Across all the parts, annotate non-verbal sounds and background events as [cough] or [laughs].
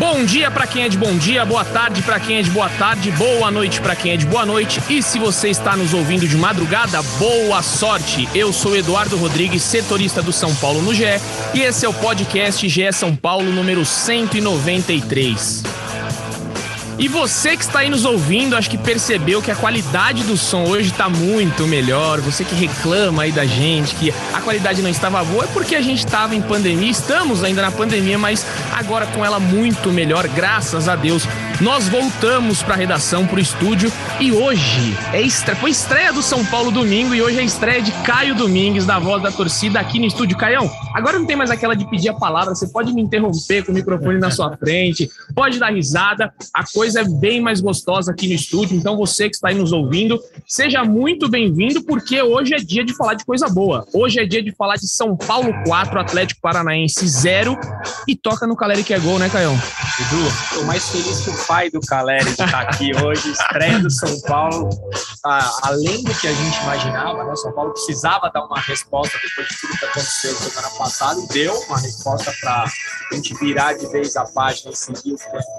Bom dia para quem é de bom dia, boa tarde para quem é de boa tarde, boa noite para quem é de boa noite. E se você está nos ouvindo de madrugada, boa sorte. Eu sou Eduardo Rodrigues, setorista do São Paulo no GE, e esse é o podcast GE São Paulo número 193. E você que está aí nos ouvindo, acho que percebeu que a qualidade do som hoje está muito melhor. Você que reclama aí da gente que a qualidade não estava boa, é porque a gente estava em pandemia, estamos ainda na pandemia, mas agora com ela muito melhor, graças a Deus. Nós voltamos para a redação, para o estúdio e hoje é estreia, foi estreia do São Paulo domingo e hoje é estreia de Caio Domingues, da voz da torcida aqui no estúdio. Caião, agora não tem mais aquela de pedir a palavra, você pode me interromper com o microfone na sua frente, pode dar risada, a coisa é bem mais gostosa aqui no estúdio, então você que está aí nos ouvindo, seja muito bem-vindo, porque hoje é dia de falar de coisa boa. Hoje é dia de falar de São Paulo 4, Atlético Paranaense 0 e toca no Caleri que é gol, né, Caião? Edu, tô mais feliz que o pai do Caleri de estar aqui hoje, estreia do São Paulo. Ah, além do que a gente imaginava, né? São Paulo precisava dar uma resposta depois de tudo que aconteceu semana passada e deu uma resposta para a gente virar de vez a página e seguir o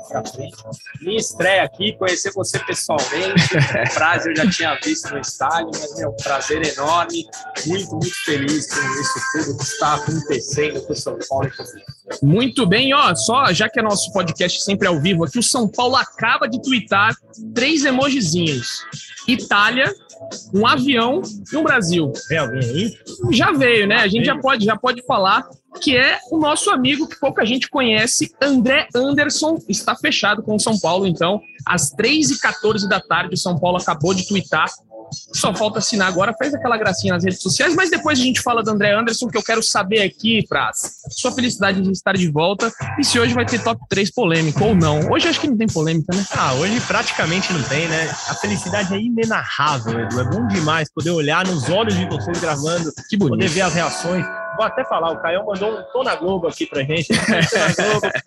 para frente. Minha estreia aqui, conhecer você pessoalmente, [laughs] frase eu já tinha visto no estádio, mas é um prazer enorme, muito, muito feliz com isso tudo que está acontecendo com São Paulo e comigo. Muito bem, ó, só já que é nosso podcast sempre ao vivo aqui, o São Paulo acaba de twittar três emojizinhos. Itália, um avião e um Brasil. Vem alguém aí? Já veio, né? A gente já pode, já pode falar que é o nosso amigo que pouca gente conhece, André Anderson, está fechado com o São Paulo, então, às 3h14 da tarde, o São Paulo acabou de twittar só falta assinar agora, fez aquela gracinha nas redes sociais, mas depois a gente fala do André Anderson, que eu quero saber aqui, Praz, sua felicidade de estar de volta e se hoje vai ter top 3 polêmico ou não. Hoje acho que não tem polêmica, né? Ah, hoje praticamente não tem, né? A felicidade é inenarrável, Edu. É bom demais poder olhar nos olhos de vocês gravando, que bonito. poder ver as reações vou até falar, o Caio mandou um Tô na Globo aqui pra gente.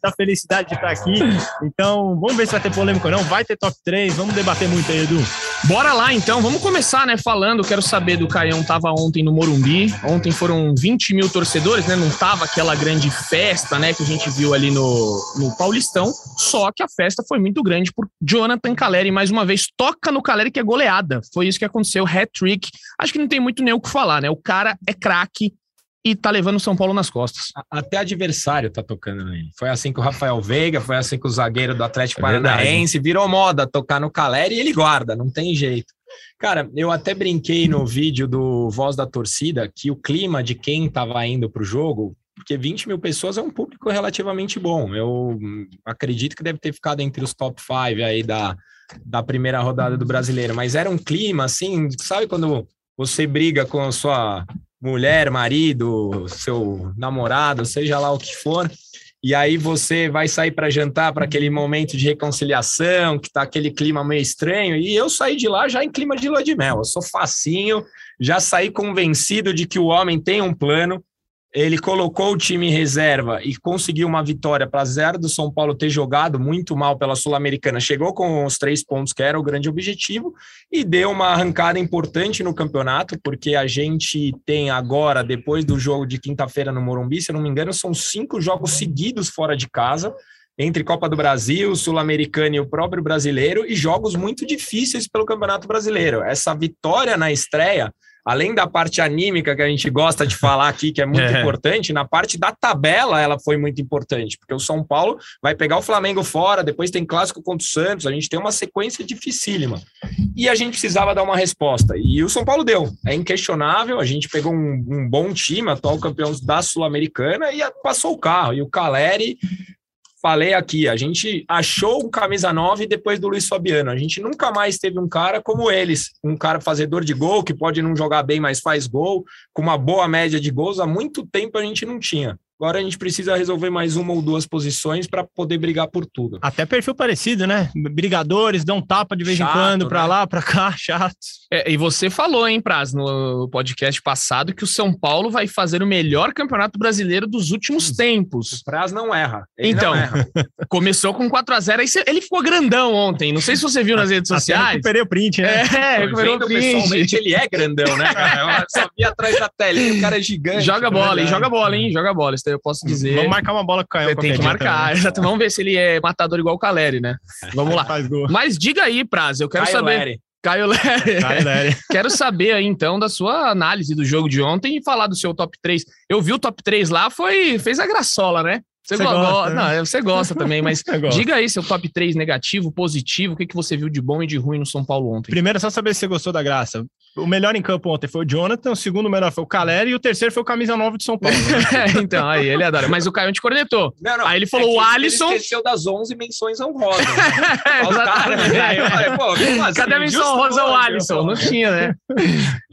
Da felicidade de estar aqui. Então, vamos ver se vai ter polêmica ou não. Vai ter top 3, vamos debater muito aí, Edu. Bora lá, então. Vamos começar, né, falando. Quero saber do Caião, tava ontem no Morumbi. Ontem foram 20 mil torcedores, né? Não tava aquela grande festa, né, que a gente viu ali no, no Paulistão. Só que a festa foi muito grande por Jonathan Caleri. Mais uma vez, toca no Caleri que é goleada. Foi isso que aconteceu, hat-trick. Acho que não tem muito nem o que falar, né? O cara é craque, e tá levando o São Paulo nas costas. Até adversário tá tocando nele. Foi assim com o Rafael Veiga, foi assim com o zagueiro do Atlético é Paranaense, virou moda tocar no Caleri e ele guarda, não tem jeito. Cara, eu até brinquei no vídeo do Voz da Torcida que o clima de quem tava indo pro jogo, porque 20 mil pessoas é um público relativamente bom. Eu acredito que deve ter ficado entre os top 5 aí da, da primeira rodada do brasileiro, mas era um clima assim, sabe quando você briga com a sua mulher, marido, seu namorado, seja lá o que for, e aí você vai sair para jantar para aquele momento de reconciliação, que tá aquele clima meio estranho, e eu saí de lá já em clima de lua de mel. Eu sou facinho, já saí convencido de que o homem tem um plano, ele colocou o time em reserva e conseguiu uma vitória para zero do São Paulo ter jogado muito mal pela Sul-Americana. Chegou com os três pontos, que era o grande objetivo, e deu uma arrancada importante no campeonato, porque a gente tem agora, depois do jogo de quinta-feira no Morumbi, se eu não me engano, são cinco jogos seguidos fora de casa entre Copa do Brasil, Sul-Americana e o próprio brasileiro, e jogos muito difíceis pelo Campeonato Brasileiro. Essa vitória na estreia além da parte anímica que a gente gosta de falar aqui, que é muito [laughs] é. importante, na parte da tabela ela foi muito importante, porque o São Paulo vai pegar o Flamengo fora, depois tem clássico contra o Santos, a gente tem uma sequência dificílima. E a gente precisava dar uma resposta. E o São Paulo deu. É inquestionável, a gente pegou um, um bom time, atual campeão da Sul-Americana, e passou o carro. E o Caleri falei aqui, a gente achou um camisa 9 depois do Luiz Fabiano. A gente nunca mais teve um cara como eles, um cara fazedor de gol, que pode não jogar bem, mas faz gol, com uma boa média de gols. Há muito tempo a gente não tinha. Agora a gente precisa resolver mais uma ou duas posições para poder brigar por tudo. Até perfil parecido, né? Brigadores, dão tapa de vez chato, em quando para né? lá, para cá, [laughs] chato. É, e você falou, hein, Praz, no podcast passado, que o São Paulo vai fazer o melhor campeonato brasileiro dos últimos tempos. O Praz não erra. então, não erra. [laughs] começou com 4 a 0 aí ele ficou grandão ontem. Não sei se você viu nas [laughs] redes sociais. Até recuperei o print, né? É, recuperou o print. Pessoalmente, ele é grandão, né, cara? Eu só vi atrás da tela, o cara é gigante. Joga bola, hein? Joga bola, hein? Joga bola, daí eu posso dizer. Vamos marcar uma bola com o Caio. Tem que marcar. Exato. Vamos ver se ele é matador igual o Caleri, né? Vamos lá. Mas diga aí, Praz, eu quero Caio saber. Leri. Caio Leri. Caio Leri. [laughs] Quero saber aí, então, da sua análise do jogo de ontem e falar do seu top 3. Eu vi o top 3 lá, foi fez a graçola, né? Você, você gosta, né? não, você gosta também, mas [laughs] diga aí seu top 3 negativo, positivo, o que, que você viu de bom e de ruim no São Paulo ontem? Primeiro, só saber se você gostou da graça. O melhor em campo ontem foi o Jonathan, o segundo melhor foi o Caleri e o terceiro foi o camisa 9 de São Paulo. [laughs] é, então, aí ele adora. Mas o Caio te cornetou. Não, não, aí ele falou é o Alisson. Ele esqueceu das 11 menções honrosas. Né? [laughs] é, eu falei, pô, assim? Cadê a menção honrosa ao Alisson? Não tinha, né?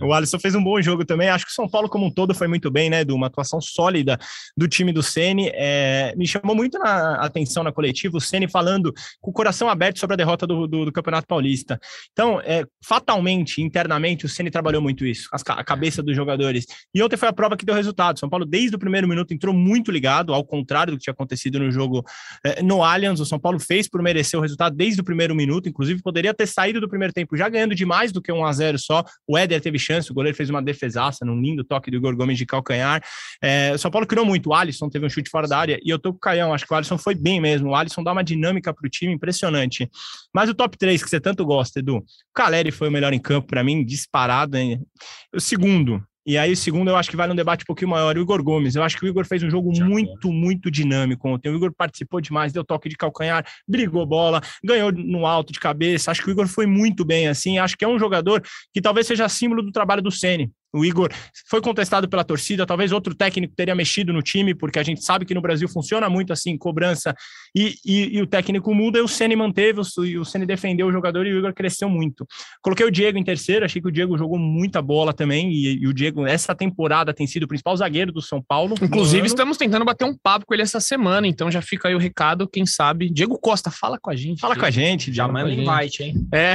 o Alisson fez um bom jogo também. Acho que o São Paulo, como um todo, foi muito bem, né? De uma atuação sólida do time do Ceni. É, me chamou muito na atenção na coletiva o Ceni falando com o coração aberto sobre a derrota do, do, do Campeonato Paulista. Então, é, fatalmente, internamente, o Ceni trabalhou muito isso, a cabeça dos jogadores. E ontem foi a prova que deu resultado. São Paulo, desde o primeiro minuto, entrou muito ligado, ao contrário do que tinha acontecido no jogo é, no Allianz. O São Paulo fez por merecer o resultado desde o primeiro minuto, inclusive poderia ter saído do primeiro tempo já ganhando de mais do que um a 0 só. O Éder teve chance, o goleiro fez uma defesaça num lindo toque do Igor Gomes de calcanhar. É, o São Paulo criou muito. O Alisson teve um chute fora da área e eu tô com o Caião, acho que o Alisson foi bem mesmo. O Alisson dá uma dinâmica para o time impressionante. Mas o top 3 que você tanto gosta, Edu, o Caleri foi o melhor em campo para mim, disparado. Hein? O segundo, e aí, o segundo, eu acho que vale um debate um pouquinho maior. O Igor Gomes, eu acho que o Igor fez um jogo muito, muito dinâmico ontem. O Igor participou demais, deu toque de calcanhar, brigou bola, ganhou no alto de cabeça. Acho que o Igor foi muito bem, assim. Acho que é um jogador que talvez seja símbolo do trabalho do Ceni. O Igor foi contestado pela torcida, talvez outro técnico teria mexido no time, porque a gente sabe que no Brasil funciona muito assim, cobrança e, e, e o técnico muda, e o Ceni manteve, o, o Ceni defendeu o jogador e o Igor cresceu muito. Coloquei o Diego em terceiro, achei que o Diego jogou muita bola também, e, e o Diego, essa temporada, tem sido o principal zagueiro do São Paulo. Inclusive, estamos tentando bater um papo com ele essa semana, então já fica aí o recado, quem sabe. Diego Costa, fala com a gente. Fala com a gente, já manda invite, hein? É.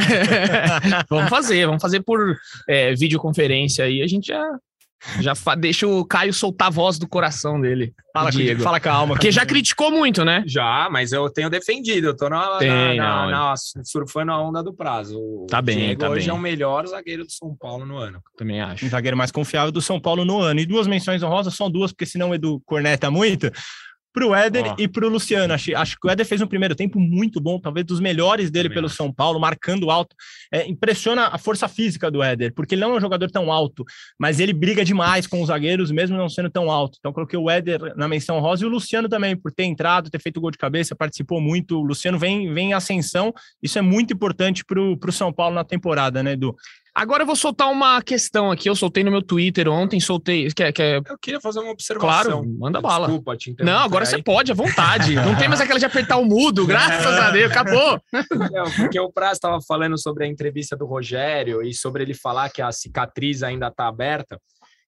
[laughs] vamos fazer, vamos fazer por é, videoconferência aí a gente já já deixa o Caio soltar a voz do coração dele. Fala, Diego. Fala calma. Porque já criticou muito, né? Já, mas eu tenho defendido. Eu tô na, Tem, na, na, na surfando a onda do prazo. O tá bem, Diego tá hoje bem. é o melhor zagueiro do São Paulo no ano. Também acho. O zagueiro mais confiável do São Paulo no ano. E duas menções honrosas, são duas, porque senão o Edu corneta muito para o Éder oh. e para o Luciano. Acho, acho que o Éder fez um primeiro tempo muito bom, talvez dos melhores dele Também pelo acho. São Paulo, marcando alto. É, impressiona a força física do Éder, porque ele não é um jogador tão alto, mas ele briga demais com os zagueiros, mesmo não sendo tão alto. Então, coloquei o Éder na menção rosa e o Luciano também, por ter entrado, ter feito gol de cabeça, participou muito. O Luciano vem, vem em ascensão, isso é muito importante para o São Paulo na temporada, né, Edu? Agora eu vou soltar uma questão aqui. Eu soltei no meu Twitter ontem, soltei. Quer, quer... Eu queria fazer uma observação. Claro, manda bala. Desculpa te Não, agora aí. você pode, à vontade. Não tem mais aquela de apertar o mudo, graças a Deus, acabou. Não, porque o Praz estava falando sobre a entrevista do Rogério e sobre ele falar que a cicatriz ainda está aberta.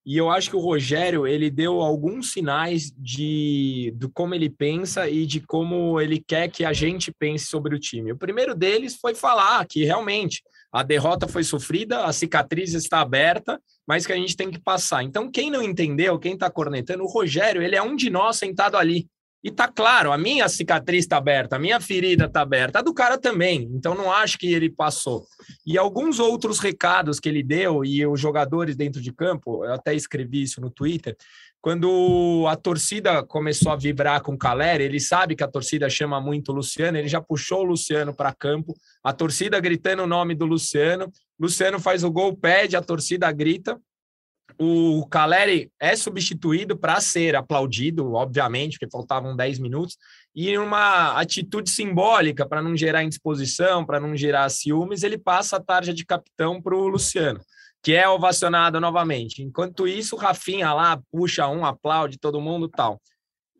E eu acho que o Rogério ele deu alguns sinais de, de como ele pensa e de como ele quer que a gente pense sobre o time. O primeiro deles foi falar que realmente a derrota foi sofrida, a cicatriz está aberta, mas que a gente tem que passar. Então, quem não entendeu, quem está cornetando, o Rogério, ele é um de nós sentado ali. E tá claro, a minha cicatriz está aberta, a minha ferida está aberta, a do cara também. Então, não acho que ele passou. E alguns outros recados que ele deu, e os jogadores dentro de campo, eu até escrevi isso no Twitter, quando a torcida começou a vibrar com o Caleri, ele sabe que a torcida chama muito o Luciano, ele já puxou o Luciano para campo, a torcida gritando o nome do Luciano, Luciano faz o gol, pede, a torcida grita, o Caleri é substituído para ser aplaudido, obviamente, porque faltavam 10 minutos, e uma atitude simbólica para não gerar indisposição, para não gerar ciúmes, ele passa a tarja de capitão para o Luciano que é ovacionado novamente. Enquanto isso, o Rafinha lá puxa um, aplaude todo mundo tal.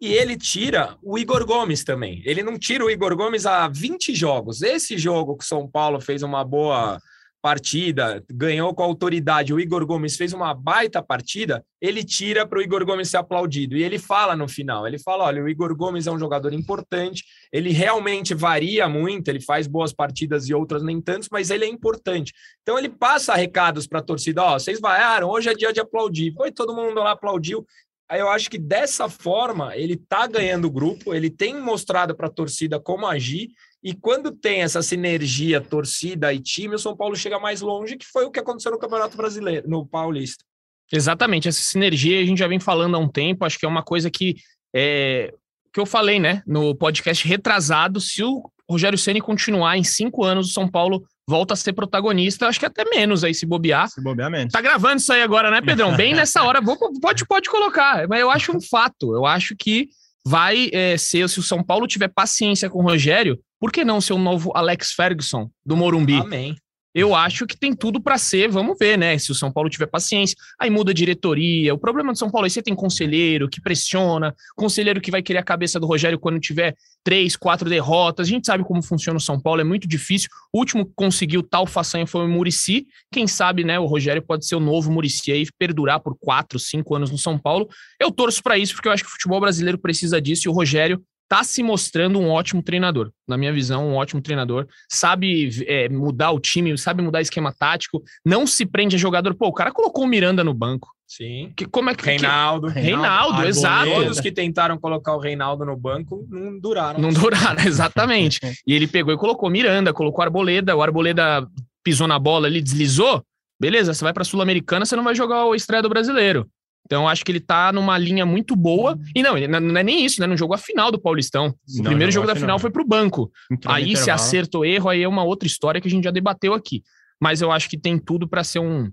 E ele tira o Igor Gomes também. Ele não tira o Igor Gomes há 20 jogos. Esse jogo que o São Paulo fez uma boa partida, ganhou com autoridade, o Igor Gomes fez uma baita partida, ele tira para o Igor Gomes ser aplaudido. E ele fala no final, ele fala, olha, o Igor Gomes é um jogador importante, ele realmente varia muito, ele faz boas partidas e outras nem tantos, mas ele é importante. Então ele passa recados para a torcida, ó, oh, vocês vaiaram, hoje é dia de aplaudir. Foi todo mundo lá aplaudiu. Aí eu acho que dessa forma ele está ganhando o grupo, ele tem mostrado para a torcida como agir, e quando tem essa sinergia torcida e time, o São Paulo chega mais longe, que foi o que aconteceu no Campeonato Brasileiro, no Paulista. Exatamente, essa sinergia a gente já vem falando há um tempo, acho que é uma coisa que é, que eu falei, né, no podcast retrasado, se o Rogério Ceni continuar em cinco anos, o São Paulo volta a ser protagonista, acho que até menos aí se bobear. Se bobear menos. Tá gravando isso aí agora, né, Pedrão? Bem nessa [laughs] hora, vou, pode, pode colocar, mas eu acho um fato, eu acho que vai é, ser, se o São Paulo tiver paciência com o Rogério, por que não ser o novo Alex Ferguson do Morumbi? Amém. Eu acho que tem tudo para ser, vamos ver, né? Se o São Paulo tiver paciência, aí muda a diretoria. O problema do São Paulo é que você tem conselheiro que pressiona, conselheiro que vai querer a cabeça do Rogério quando tiver três, quatro derrotas. A gente sabe como funciona o São Paulo, é muito difícil. O último que conseguiu tal façanha foi o Murici. Quem sabe, né? O Rogério pode ser o novo Murici aí, perdurar por quatro, cinco anos no São Paulo. Eu torço para isso, porque eu acho que o futebol brasileiro precisa disso e o Rogério está se mostrando um ótimo treinador. Na minha visão, um ótimo treinador. Sabe é, mudar o time, sabe mudar esquema tático, não se prende a jogador. Pô, o cara colocou o Miranda no banco. Sim. Que, como é que. Reinaldo. Que... Reinaldo, Reinaldo exato. Todos que tentaram colocar o Reinaldo no banco não duraram. Não duraram, [laughs] exatamente. [laughs] e ele pegou e colocou Miranda, colocou Arboleda. O Arboleda pisou na bola, ele deslizou. Beleza, você vai para a Sul-Americana, você não vai jogar o estreia do brasileiro. Então, acho que ele tá numa linha muito boa. Uhum. E não, não é nem isso, né? Não jogou a final do Paulistão. O não, primeiro jogo da final foi pro banco. Entrou aí, se acertou erro, aí é uma outra história que a gente já debateu aqui. Mas eu acho que tem tudo para ser um,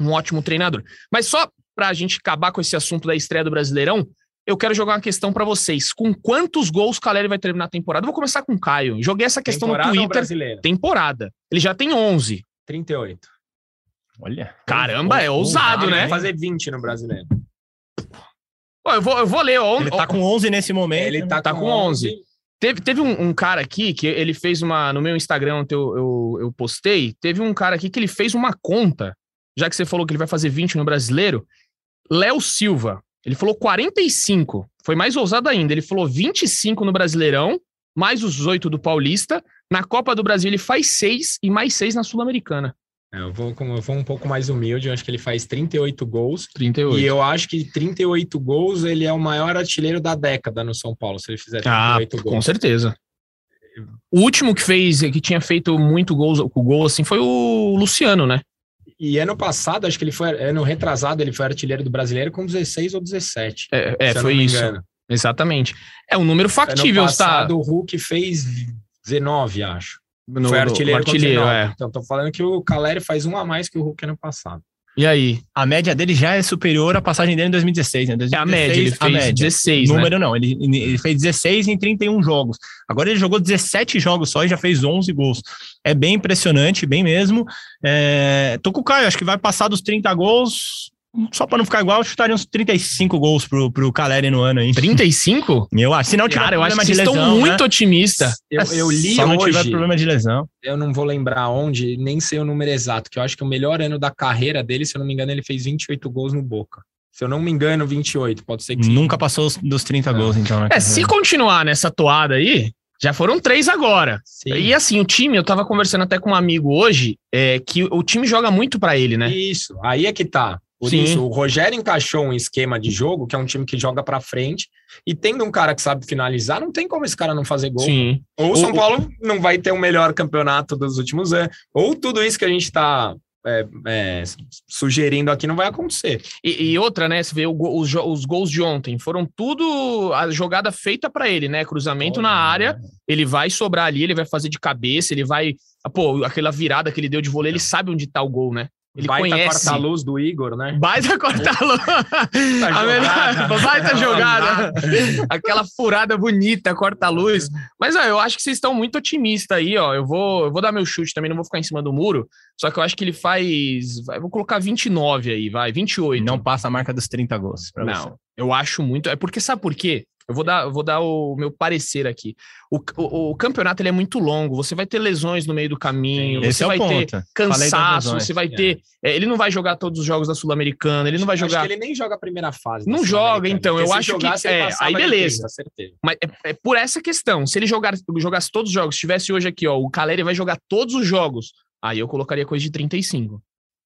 um ótimo treinador. Mas só para a gente acabar com esse assunto da estreia do Brasileirão, eu quero jogar uma questão para vocês. Com quantos gols o Caleri vai terminar a temporada? Eu vou começar com o Caio. Joguei essa questão temporada no Twitter. Temporada. Ele já tem 11. 38. Olha. Caramba, é ousado, né? Vai fazer 20 no brasileiro. Pô, eu, vou, eu vou ler. Ele tá com 11 nesse momento. Ele tá, tá com 11. 11. Teve, teve um, um, cara aqui que ele fez uma. No meu Instagram, eu, eu, eu postei. Teve um cara aqui que ele fez uma conta. Já que você falou que ele vai fazer 20 no brasileiro. Léo Silva. Ele falou 45. Foi mais ousado ainda. Ele falou 25 no Brasileirão, mais os 8 do Paulista. Na Copa do Brasil ele faz 6 e mais 6 na Sul-Americana. É, eu vou, eu vou um pouco mais humilde, eu acho que ele faz 38 gols. 38. E eu acho que 38 gols, ele é o maior artilheiro da década no São Paulo, se ele fizer 38 ah, gols. Com certeza. O último que fez, que tinha feito muito gols, o gol assim, foi o Luciano, né? E ano passado, acho que ele foi, ano retrasado, ele foi artilheiro do brasileiro com 16 ou 17. É, é foi isso. Exatamente. É um número factível, ano tá? passado, tá? o Hulk fez 19, acho. No, Foi artilheiro, artilheiro é. Então, tô falando que o Caleri faz um a mais que o Hulk ano passado. E aí? A média dele já é superior à passagem dele em 2016, né? 2016, é a média, ele fez a média. 16, né? Número né? não, ele, ele fez 16 em 31 jogos. Agora ele jogou 17 jogos só e já fez 11 gols. É bem impressionante, bem mesmo. É, tô com o Caio, acho que vai passar dos 30 gols só para não ficar igual, eu chutaria uns 35 gols pro, pro Caleri no ano aí. 35? Eu acho. Se não tiver Cara, eu acho que vocês lesão, estão muito né? otimistas. Eu, eu li Só não hoje, tiver problema de lesão. Eu não vou lembrar onde, nem sei o número exato, que eu acho que o melhor ano da carreira dele, se eu não me engano, ele fez 28 gols no Boca. Se eu não me engano, 28, pode ser que Nunca passou dos 30 não. gols, então. É, se continuar nessa toada aí, já foram três agora. Sim. E assim, o time, eu tava conversando até com um amigo hoje, é, que o time joga muito para ele, né? Isso, aí é que tá. Por Sim. isso, o Rogério encaixou um esquema de jogo, que é um time que joga para frente, e tendo um cara que sabe finalizar, não tem como esse cara não fazer gol. Sim. Ou o São Paulo não vai ter o melhor campeonato dos últimos anos, ou tudo isso que a gente está é, é, sugerindo aqui não vai acontecer. E, e outra, né? Você vê os, os, gols de ontem, foram tudo a jogada feita para ele, né? Cruzamento oh, na área, ele vai sobrar ali, ele vai fazer de cabeça, ele vai. Pô, aquela virada que ele deu de vôlei, ele sabe onde tá o gol, né? Ele baita conhece. corta-luz do Igor, né? Baita corta-luz. [laughs] a melhor, baita jogada. Aquela furada bonita, corta-luz. Mas ó, eu acho que vocês estão muito otimistas aí, ó. Eu vou, eu vou dar meu chute também, não vou ficar em cima do muro. Só que eu acho que ele faz. Vou colocar 29 aí, vai, 28. Não passa a marca dos 30 gols. Não, você. eu acho muito. É porque, sabe por quê? Eu vou dar, eu vou dar o meu parecer aqui. O, o, o, campeonato ele é muito longo, você vai ter lesões no meio do caminho, Sim, você é vai ponto. ter cansaço, você vai ter. É. Ele não vai jogar todos os jogos da Sul-Americana, ele não vai jogar. ele nem joga a primeira fase. Não joga, então. Eu acho que. É, aí beleza. 30, Mas é, é, por essa questão. Se ele jogar, jogasse todos os jogos, estivesse hoje aqui, ó, o Caleri vai jogar todos os jogos, aí eu colocaria coisa de 35.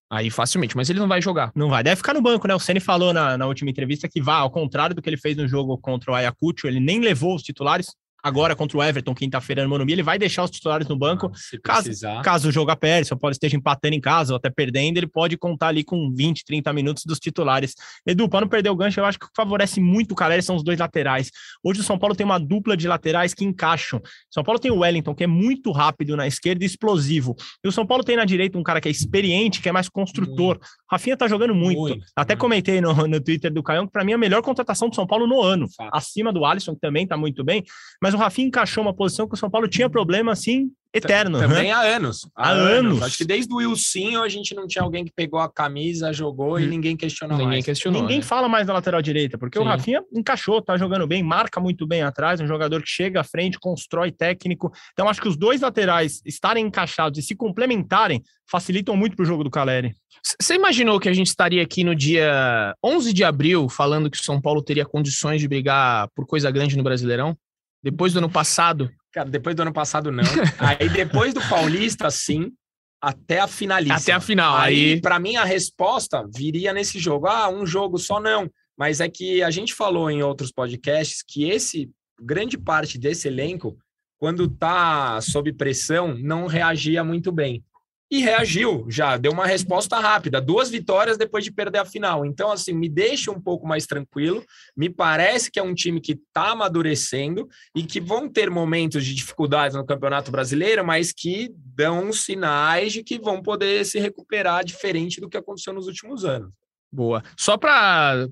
Aí facilmente, mas ele não vai jogar. Não vai, deve ficar no banco, né? O Ceni falou na, na última entrevista que vai, ao contrário do que ele fez no jogo contra o Ayacucho, ele nem levou os titulares, agora contra o Everton, quinta-feira no Morumbi, ele vai deixar os titulares no banco. Ah, caso, caso o jogo aperte, o Paulo esteja empatando em casa ou até perdendo, ele pode contar ali com 20, 30 minutos dos titulares. Edu, para não perder o gancho, eu acho que favorece muito o Caleri são os dois laterais. Hoje o São Paulo tem uma dupla de laterais que encaixam. São Paulo tem o Wellington, que é muito rápido na esquerda e explosivo. E o São Paulo tem na direita um cara que é experiente, que é mais construtor. Muito. Rafinha tá jogando muito. muito até muito. comentei no, no Twitter do Caião que para mim é a melhor contratação do São Paulo no ano. Fato. Acima do Alisson, que também tá muito bem. Mas o Rafinha encaixou uma posição que o São Paulo tinha problema assim eterno. Também né? há anos. Há, há anos. anos. Acho que desde o Wilson a gente não tinha alguém que pegou a camisa, jogou hum. e ninguém questionou ninguém mais. Questionou, ninguém né? fala mais da lateral direita, porque Sim. o Rafinha encaixou, tá jogando bem, marca muito bem atrás, um jogador que chega à frente, constrói técnico. Então acho que os dois laterais estarem encaixados e se complementarem facilitam muito para o jogo do Caleri. Você imaginou que a gente estaria aqui no dia 11 de abril falando que o São Paulo teria condições de brigar por coisa grande no Brasileirão? Depois do ano passado? Cara, depois do ano passado, não. [laughs] aí depois do Paulista, sim, até a finalista. Até a final. Aí, aí... para mim, a resposta viria nesse jogo. Ah, um jogo só não. Mas é que a gente falou em outros podcasts que esse, grande parte desse elenco, quando tá sob pressão, não reagia muito bem e reagiu já, deu uma resposta rápida, duas vitórias depois de perder a final. Então, assim, me deixa um pouco mais tranquilo. Me parece que é um time que está amadurecendo e que vão ter momentos de dificuldades no Campeonato Brasileiro, mas que dão sinais de que vão poder se recuperar diferente do que aconteceu nos últimos anos. Boa. Só para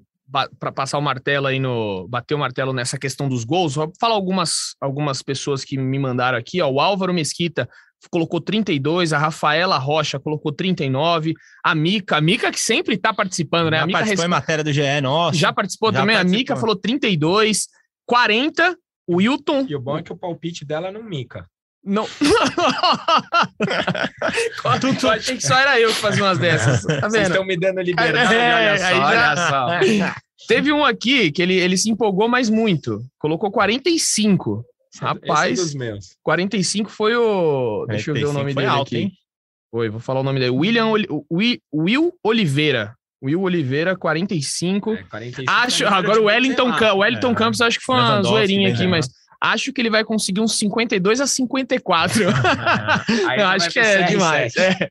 para passar o martelo aí no bater o martelo nessa questão dos gols, vou falar algumas algumas pessoas que me mandaram aqui, ó, o Álvaro Mesquita colocou 32, a Rafaela Rocha colocou 39, a Mica, a Mica que sempre está participando, né? Já a Mica participou resp... em matéria do GE, nossa. Já participou já também, participou. a Mica falou 32, 40, o Wilton. E o bom é que o palpite dela não mica. Não. [laughs] tu, tu, achei que só era eu que fazia umas dessas. Tá vendo? Vocês estão me dando liberdade, é, olha só, olha só. [laughs] Teve um aqui que ele, ele se empolgou mais muito. Colocou 45. Rapaz, Esse é 45 foi o. Deixa eu ver o nome dele alto, aqui. Hein? Foi, vou falar o nome dele. William Will, Will Oliveira. Will Oliveira, 45. É, 45 acho, agora o Wellington, o Wellington é. Campos, acho que foi uma zoeirinha aqui, mas acho que ele vai conseguir uns 52 a 54. [laughs] Eu acho que é demais. É.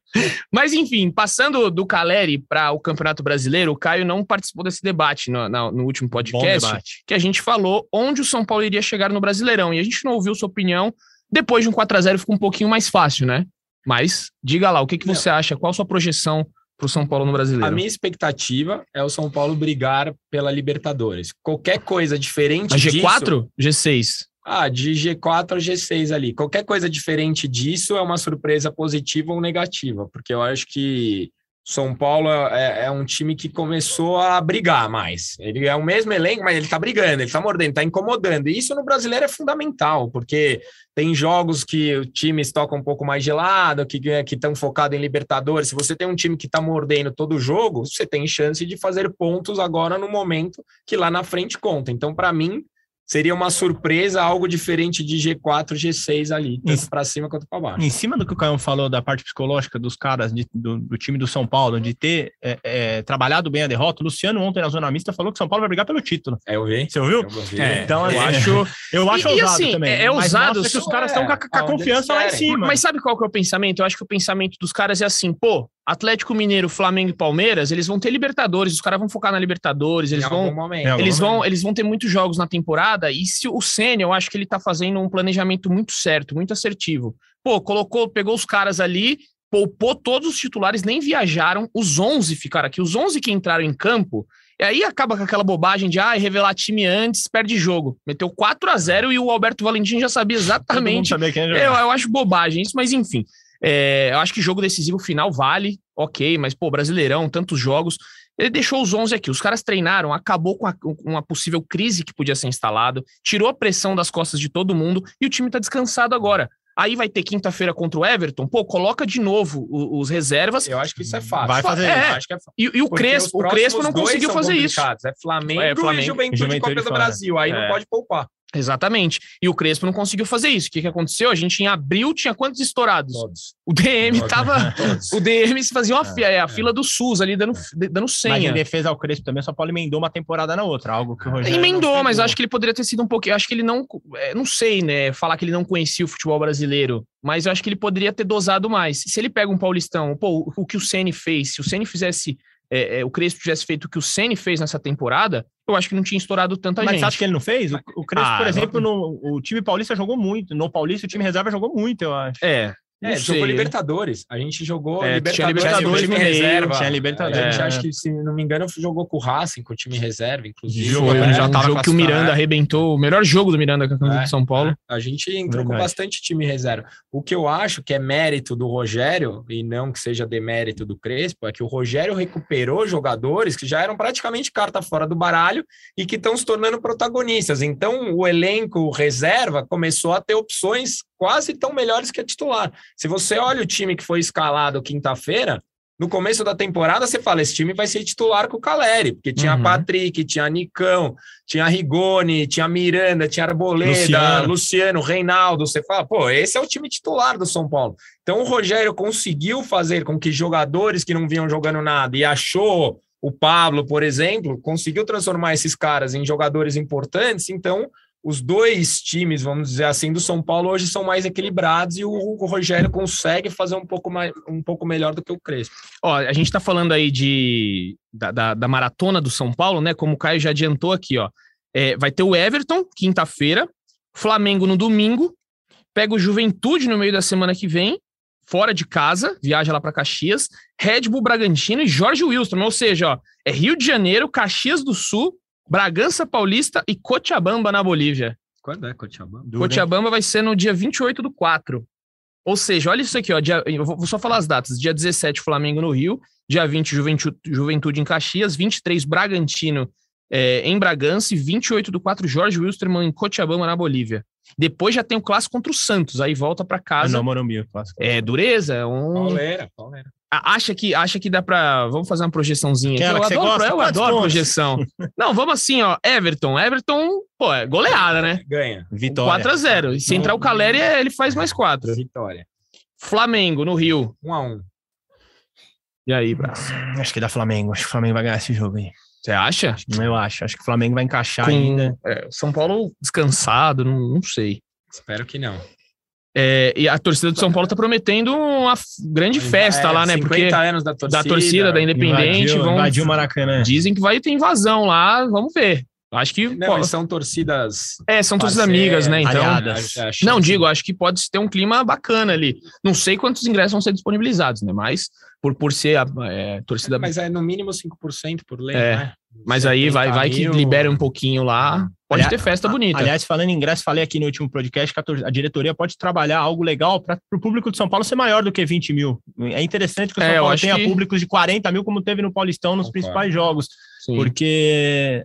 Mas, enfim, passando do Caleri para o Campeonato Brasileiro, o Caio não participou desse debate no, no, no último podcast, que a gente falou onde o São Paulo iria chegar no Brasileirão. E a gente não ouviu sua opinião. Depois de um 4 a 0 ficou um pouquinho mais fácil, né? Mas diga lá, o que, que você acha? Qual a sua projeção para o São Paulo no Brasileiro? A minha expectativa é o São Paulo brigar pela Libertadores. Qualquer coisa diferente a G4? Disso, G6. Ah, de G4 a G6 ali. Qualquer coisa diferente disso é uma surpresa positiva ou negativa, porque eu acho que São Paulo é, é, um time que começou a brigar mais. Ele é o mesmo elenco, mas ele tá brigando, ele tá mordendo, tá incomodando. E isso no brasileiro é fundamental, porque tem jogos que o time toca um pouco mais gelado, que estão focados em Libertadores. Se você tem um time que tá mordendo todo o jogo, você tem chance de fazer pontos agora no momento que lá na frente conta. Então, para mim, seria uma surpresa, algo diferente de G4, G6 ali, tanto para cima quanto para baixo. Em cima do que o Caio falou da parte psicológica dos caras de, do, do, time do São Paulo, de ter é, é, trabalhado bem a derrota, o Luciano ontem na zona mista falou que o São Paulo vai brigar pelo título. É, eu vi. Você ouviu? Eu. É, então, eu acho, eu acho e, ousado e assim, também. É, é ousado. que os caras estão com a, com a confiança lá em cima. Mas sabe qual que é o pensamento? Eu acho que o pensamento dos caras é assim, pô, Atlético Mineiro, Flamengo e Palmeiras, eles vão ter Libertadores, os caras vão focar na Libertadores, eles vão eles vão eles vão ter muitos jogos na temporada e se o Senna, eu acho que ele tá fazendo um planejamento muito certo, muito assertivo. Pô, colocou, pegou os caras ali, poupou todos os titulares, nem viajaram, os 11 ficaram aqui, os 11 que entraram em campo, e aí acaba com aquela bobagem de ah, revelar time antes, perde jogo. Meteu 4 a 0 e o Alberto Valentim já sabia exatamente. Sabia quem eu, eu acho bobagem isso, mas enfim. É, eu acho que jogo decisivo final vale, ok, mas, pô, Brasileirão, tantos jogos. Ele deixou os 11 aqui. Os caras treinaram, acabou com a, uma possível crise que podia ser instalado, tirou a pressão das costas de todo mundo e o time tá descansado agora. Aí vai ter quinta-feira contra o Everton. Pô, coloca de novo os, os, reservas. Eu acho que isso é fácil. Vai fazer é. isso. É e, e, o Crespo, o Crespo não conseguiu fazer isso. É Flamengo, é, Flamengo e Juventude, Juventude Copa do Brasil. Aí é. não pode poupar. Exatamente. E o Crespo não conseguiu fazer isso. O que, que aconteceu? A gente em abril tinha quantos estourados? Todos. O DM Todos. tava. [laughs] o DM se fazia uma é, fila, é, a fila do SUS ali dando, dando senha. Mas em defesa ao Crespo também, só Paulo emendou uma temporada na outra, algo que o Rogério. Emendou, mas acho que ele poderia ter sido um pouquinho. Acho que ele não. É, não sei, né? Falar que ele não conhecia o futebol brasileiro. Mas eu acho que ele poderia ter dosado mais. Se ele pega um Paulistão, pô, o que o Ceni fez, se o Ceni fizesse é, é, o Crespo tivesse feito o que o Ceni fez nessa temporada, eu acho que não tinha estourado tanta Mas gente. Mas acha que ele não fez? O, o Crespo, ah, por exemplo, no, o time paulista jogou muito. No Paulista, o time reserva jogou muito, eu acho. É, é, jogou Libertadores. A gente jogou é, Libertadores, Libertadores time reserva. Tinha Libertadores. A gente é. acha que, se não me engano, jogou com o Racing, com o time reserva, inclusive. Foi, é, já um jogo que o Miranda arrebentou, o melhor jogo do Miranda com a camisa é, de São Paulo. A gente entrou Verdade. com bastante time reserva. O que eu acho que é mérito do Rogério, e não que seja demérito do Crespo, é que o Rogério recuperou jogadores que já eram praticamente carta fora do baralho e que estão se tornando protagonistas. Então, o elenco reserva começou a ter opções quase tão melhores que a titular. Se você olha o time que foi escalado quinta-feira, no começo da temporada você fala, esse time vai ser titular com o Caleri, porque tinha uhum. Patrick, tinha Nicão, tinha Rigoni, tinha Miranda, tinha Arboleda, Luciano. Luciano, Reinaldo, você fala, pô, esse é o time titular do São Paulo. Então o Rogério conseguiu fazer com que jogadores que não vinham jogando nada e achou o Pablo, por exemplo, conseguiu transformar esses caras em jogadores importantes, então os dois times, vamos dizer assim, do São Paulo hoje são mais equilibrados e o, Rogério consegue fazer um pouco, mais, um pouco melhor do que o Crespo. Ó, a gente está falando aí de, da, da, da, maratona do São Paulo, né? Como o Caio já adiantou aqui, ó. É, vai ter o Everton, quinta-feira, Flamengo no domingo, pega o Juventude no meio da semana que vem, fora de casa, viaja lá para Caxias, Red Bull Bragantino e Jorge Wilson, ou seja, ó, é Rio de Janeiro, Caxias do Sul, Bragança Paulista e Cochabamba na Bolívia. Quando é Cochabamba? Cochabamba vai ser no dia 28 do 4. Ou seja, olha isso aqui, ó. Dia, eu vou só falar as datas. Dia 17, Flamengo no Rio. Dia 20, Juventude, Juventude em Caxias. 23, Bragantino é, em Bragança. E 28 do 4, Jorge Wilstermann em Cochabamba, na Bolívia. Depois já tem o clássico contra o Santos. Aí volta para casa. Não, Morumbi, o clássico. É dureza. É um... Pauleira, pauleira acha que acha que dá para vamos fazer uma projeçãozinha aqui. Eu adoro, gosta, eu adoro projeção. [laughs] Não, vamos assim, ó, Everton, Everton, pô, é goleada, né? Ganha. Vitória. 4 a 0. E se entrar o Caleri, ele faz mais 4. Vitória. Flamengo no Rio. 1 a 1. E aí, Braço? Acho que dá Flamengo. Acho que o Flamengo vai ganhar esse jogo aí. Você acha? Eu acho. Acho que o Flamengo vai encaixar Com, ainda. É, São Paulo descansado, não, não sei. Espero que não. É, e a torcida do São Paulo está prometendo uma grande festa é, lá, né? Porque anos da torcida, da, torcida, da Independente. Invadiu, vão, invadiu Maracanã. Dizem que vai ter invasão lá, vamos ver. Acho que. Não, pô, são torcidas. É, são torcidas amigas, né? Então. Aliadas. Não, digo, acho que pode ter um clima bacana ali. Não sei quantos ingressos vão ser disponibilizados, né? Mas por, por ser a é, torcida. Mas é no mínimo 5% por lei, é. né? Mas aí vai, vai que libera um pouquinho lá. Pode aliás, ter festa bonita. Aliás, falando em ingresso, falei aqui no último podcast que a, diretoria pode trabalhar algo legal para o público de São Paulo ser maior do que 20 mil. É interessante que o São é, Paulo tenha que... públicos de 40 mil, como teve no Paulistão nos principais jogos. Sim. Porque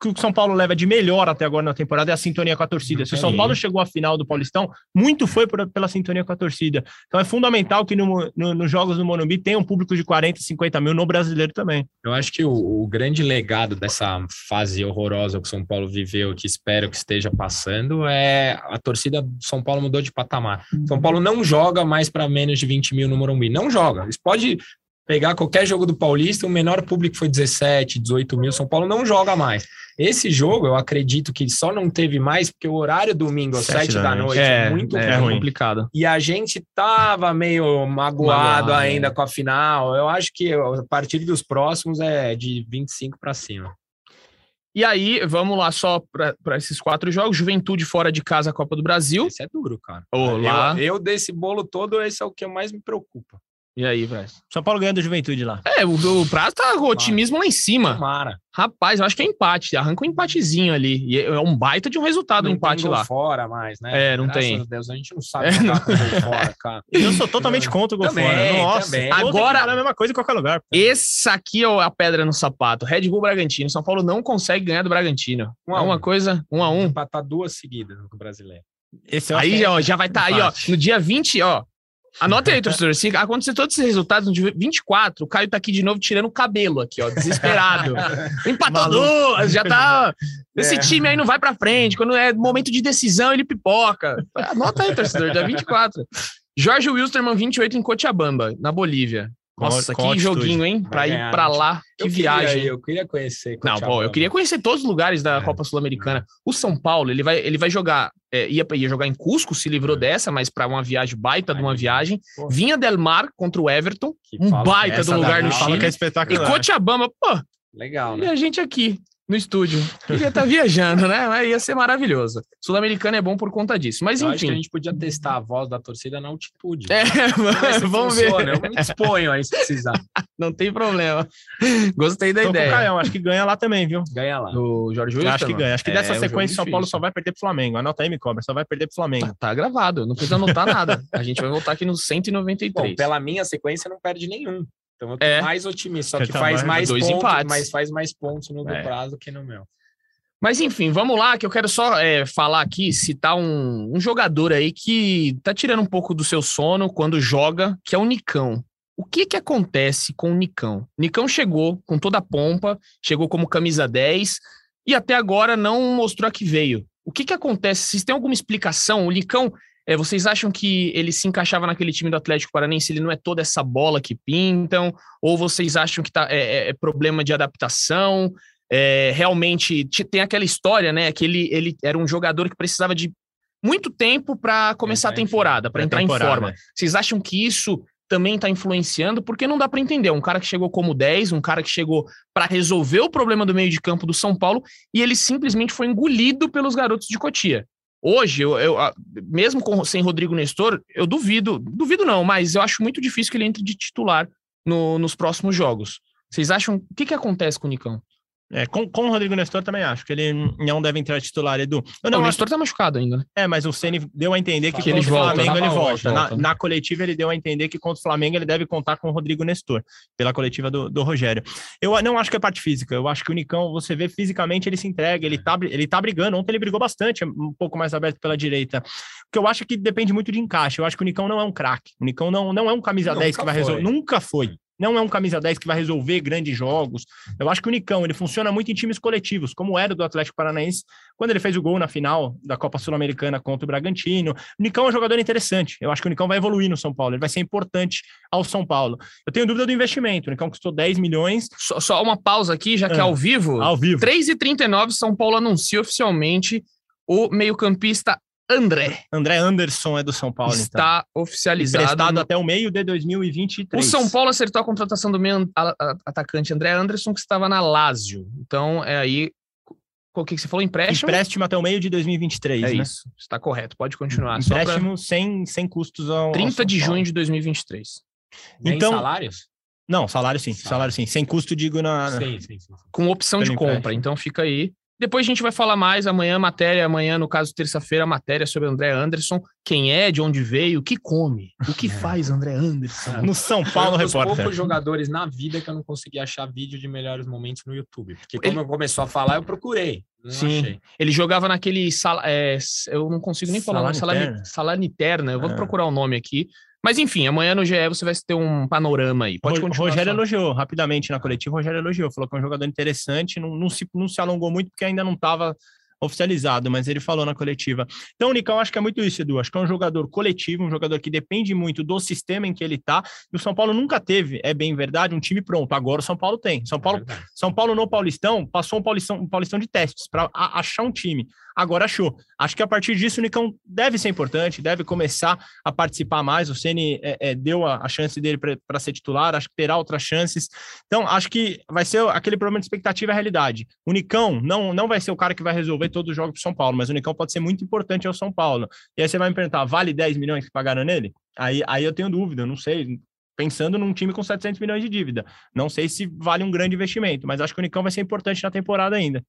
que o São Paulo leva de melhor até agora na temporada é a sintonia com a torcida. Se o São Paulo chegou à final do Paulistão, muito foi por, pela sintonia com a torcida. Então é fundamental que no, no, nos jogos do Morumbi tenha um público de 40, 50 mil no brasileiro também. Eu acho que o, o, grande legado dessa fase horrorosa que o São Paulo viveu, que espero que esteja passando, é a torcida do São Paulo mudou de patamar. São Paulo não joga mais para menos de 20 mil no Morumbi. Não joga. Eles podem pegar qualquer jogo do Paulista, o menor público foi 17, 18 mil. São Paulo não joga mais. Esse jogo, eu acredito que só não teve mais porque o horário domingo às 7 da noite é, é muito é complicado. E a gente tava meio magoado, magoado ainda é. com a final. Eu acho que a partir dos próximos é de 25 para cima. E aí, vamos lá só para esses quatro jogos. Juventude fora de casa, Copa do Brasil. Esse é duro, cara. Oh, lá... eu, eu, desse bolo todo, esse é o que mais me preocupa. E aí, Braz? São Paulo ganhando Juventude lá. É, o, o Prazo tá com otimismo lá em cima. Tomara. Rapaz, eu acho que é empate. Arranca um empatezinho ali. E é um baita de um resultado Não um empate tem gol lá. fora mais, né? É, não Graças tem. a Deus, a gente não sabe É, gol fora, [laughs] cara. Eu sou totalmente contra o gol Também, fora. Nossa, também. Agora- valer a mesma coisa em qualquer lugar. Esse aqui é a pedra no sapato. Red Bull Bragantino. São Paulo não consegue ganhar do Bragantino. Um é a uma um. coisa, um a um. Empatar duas seguidas no brasileiro. Esse Aí é- ó, já vai estar aí, ó. No dia 20, ó. Anota aí, torcedor. Se acontecer todos esses resultados no dia 24, o Caio tá aqui de novo tirando o cabelo aqui, ó, desesperado. [laughs] Empatou duas, já tá. Esse É. time aí não vai pra frente. Quando é momento de decisão, ele pipoca. Anota aí, torcedor, dia 24. Jorge Wilstermann, 28 em Cochabamba, na Bolívia. Nossa, que joguinho, hein? Vai Pra ir ganhar, pra lá. Que Eu queria viagem. ir, eu queria conhecer. Não, pô, eu queria conhecer todos os lugares da É. Copa Sul-Americana. O São Paulo, ele vai, ele vai jogar, é, ia, ia jogar em Cusco, se livrou É. dessa, mas para uma viagem baita de uma viagem. pô. Vinha Del Mar contra o Everton, Que um fala- baita um lugar no fala Fala Chile. que é E espetacular. Cochabamba, pô, Legal, e né? a gente aqui no estúdio. Queria estar viajando, né? Mas ia ser maravilhoso. Sul-Americana é bom por conta disso. Mas Eu acho que a enfim. gente podia testar a voz da torcida na altitude. É, Vamos ver se vamos ver. funciona. Eu me disponho aí se precisar. [laughs] Não tem problema. Gostei da Tô com o ideia. Caião, acho que ganha lá também, viu? Ganha lá. Do Jorge Wilson. acho que ganha. Acho que É, dessa sequência, São Paulo só vai perder pro Flamengo. Anota aí, me cobra. Só vai perder pro Flamengo. Tá, tá gravado, não precisa anotar nada. A gente vai voltar aqui no Bom, 193. pela minha sequência, não perde nenhum. Então eu tô É. mais otimista. Só que tá faz mais- mais dois pontos, empates. mas faz mais pontos no do É. prazo que no meu. Mas enfim, vamos lá, que eu quero só é, falar aqui, citar um, um jogador aí que tá tirando um pouco do seu sono quando joga, que é o Nicão. O que que acontece com o Nicão? Nicão chegou com toda a pompa, chegou como camisa 10 e até agora não mostrou a que veio. O que que acontece? Vocês têm alguma explicação? O Nicão, é, vocês acham que ele se encaixava naquele time do Atlético Paranense? Ele não é toda essa bola que pintam? Ou vocês acham que tá, é- é- é problema de adaptação? É, realmente tem aquela história, né? Que ele, ele era um jogador que precisava de muito tempo para começar a Entrar em temporada, para entrar em Pré-temporada, forma. Vocês acham que isso também está influenciando? Porque não dá para entender. Um cara que chegou como 10, um cara que chegou para resolver o problema do meio de campo do São Paulo e ele simplesmente foi engolido pelos garotos de Cotia. Hoje, eu, eu, mesmo com, sem Rodrigo Nestor, eu duvido, duvido não, mas eu acho muito difícil que ele entre de titular no- nos próximos jogos. Vocês acham? O que, que acontece com o Nicão? É, com, com o Rodrigo Nestor também acho que ele não deve entrar titular, Edu. Eu Não, o acho, Nestor tá machucado ainda, né? é, mas o Ceni deu a entender que, Que contra ele o volta, Flamengo ele tava volta. na, volta, né? na coletiva ele deu a entender que contra o Flamengo ele deve contar com o Rodrigo Nestor, pela coletiva do, do Rogério. Eu não acho que é parte física, eu acho que o Nicão, você vê fisicamente ele se entrega, ele tá, ele tá brigando. Ontem ele brigou bastante, um pouco mais aberto pela direita. O que eu acho é que depende muito de encaixe. Eu acho que o Nicão não é um craque. O Nicão não, não é um camisa Nunca 10 que vai foi. resolver. Nunca foi. Não é um camisa 10 que vai resolver grandes jogos. Eu acho que o Nicão, ele funciona muito em times coletivos, como era do Atlético Paranaense, quando ele fez o gol na final da Copa Sul-Americana contra o Bragantino. O Nicão é um jogador interessante. Eu acho que o Nicão vai evoluir no São Paulo, ele vai ser importante ao São Paulo. Eu tenho dúvida do investimento. O Nicão custou 10 milhões Só, só uma pausa aqui, já que é Ah, ao vivo. ao vivo. 3h39, São Paulo anuncia oficialmente o meio-campista André. André Anderson é do São Paulo, então. está oficializado. Emprestado até o meio de 2023. O São Paulo acertou a contratação do meio atacante André Anderson, que estava na Lazio. Então, é aí. O que você falou? Empréstimo? Empréstimo até o meio de 2023, É né? isso. Está correto. Pode continuar. Só pra Empréstimo sem, sem custos ao. ao 30 São de junho de 2023. Nem Então- salários? Não, salário sim, Salário. salário sim. Sem custo, digo, na. Sim, sim, sim. Com opção de Pelo compra. empréstimo. Então fica aí. Depois a gente vai falar mais amanhã, matéria, amanhã, no caso, terça-feira, matéria sobre André Anderson. Quem é, de onde veio, o que come, o que [laughs] faz André Anderson. No São Foi Paulo um dos Repórter. poucos jogadores na vida que eu não consegui achar vídeo de melhores momentos no YouTube. Porque como Ele- eu começou a falar, eu procurei. Não Sim. achei. Ele jogava naquele. Sala, é, eu não consigo nem falar. Salani- Salerniterna. Eu vou É. procurar o nome aqui. Mas enfim, amanhã no GE você vai ter um panorama aí. Pode continuar. Rogério só. elogiou rapidamente na coletiva. O Rogério elogiou, falou que é um jogador interessante. Não, não, se, não se alongou muito porque ainda não estava oficializado, mas ele falou na coletiva. Então, Nicão acho que é muito isso, Edu. Acho que é um jogador coletivo, um jogador que depende muito do sistema em que ele tá. E o São Paulo nunca teve, é bem verdade, um time pronto. Agora o São Paulo tem. São Paulo, É. São Paulo no Paulistão passou um Paulistão, um Paulistão de testes para achar um time. Agora achou. Acho que a partir disso o Nicão deve ser importante, deve começar a participar mais. O Ceni é, é, deu a, a chance dele para ser titular, acho que terá outras chances. Então, acho que vai ser aquele problema de expectativa e realidade. O Nicão não, não vai ser o cara que vai resolver todos os jogos para São Paulo, mas o Nicão pode ser muito importante ao São Paulo. E aí você vai me perguntar, vale 10 milhões que pagaram nele? Aí, aí eu tenho dúvida, eu não sei. pensando num time com 700 milhões de dívida. Não sei se vale um grande investimento, mas acho que o Nicão vai ser importante na temporada ainda.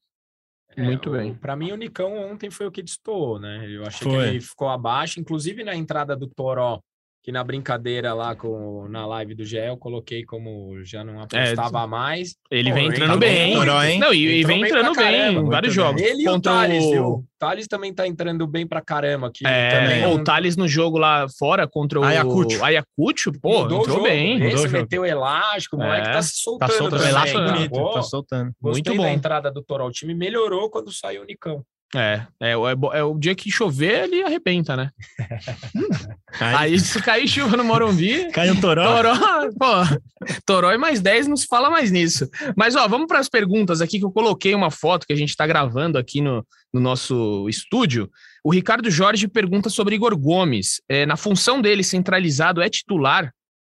É, Muito bem. Para mim, o Nicão ontem foi o que destoou, né? Eu achei foi. que ele ficou abaixo, inclusive na entrada do Toró que na brincadeira lá com, na live do GE eu coloquei como já não apostava é, mais. Ele Pô, vem entrando bem. hein? Não, e, e vem entrando bem, em vários jogos. Ele e o Thales, o... Thales também tá entrando bem pra caramba aqui. É, também. É o Thales no jogo lá fora contra o Ayacucho. Ayacucho, pô, mudou entrou bem. Esse mudou meteu elástico, o moleque é, tá se soltando. Tá soltando, elástico bonito, pô, tá soltando. Muito bom. a entrada do Toró. O time melhorou quando saiu o Nicão. É, é, é, é, o dia que chover, ele arrebenta, né? [laughs] Aí se cair chuva no Morumbi. Cai um toró. Toró, pô, toró e mais 10 não se fala mais nisso. Mas, ó, vamos para as perguntas aqui que eu coloquei uma foto que a gente está gravando aqui no, no nosso estúdio. O Ricardo Jorge pergunta sobre Igor Gomes. É, na função dele, centralizado, é titular?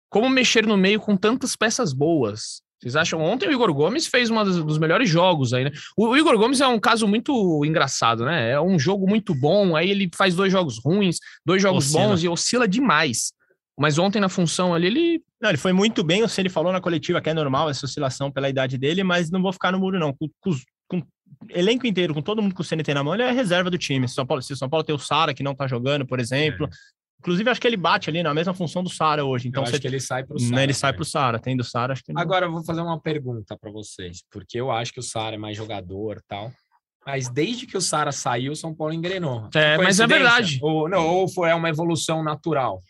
Como mexer no meio com tantas peças boas? Vocês acham? Ontem o Igor Gomes fez um dos melhores jogos aí, né? O, o, Igor Gomes é um caso muito engraçado, né? É um jogo muito bom, aí ele faz dois jogos ruins, dois jogos oscila. bons e oscila demais. Mas ontem na função ali, ele. Não, ele foi muito bem. Se ele falou na coletiva que é normal essa oscilação pela idade dele, mas não vou ficar no muro, não. Com, com, com elenco inteiro, com todo mundo que o tem na mão, ele é reserva do time. Se, São Paulo, se o São Paulo tem o Sara, que não tá jogando, por exemplo, é. Inclusive, acho que ele bate ali na mesma função do Sara hoje. Então, eu acho que ele sai para o Sara. Né, ele sai para o Sara, tem do Sara, acho que Agora, eu vou fazer uma pergunta para vocês, porque eu acho que o Sara é mais jogador tal. Mas desde que o Sara saiu, o São Paulo engrenou. É, mas é verdade. Ou, não, ou foi uma evolução natural.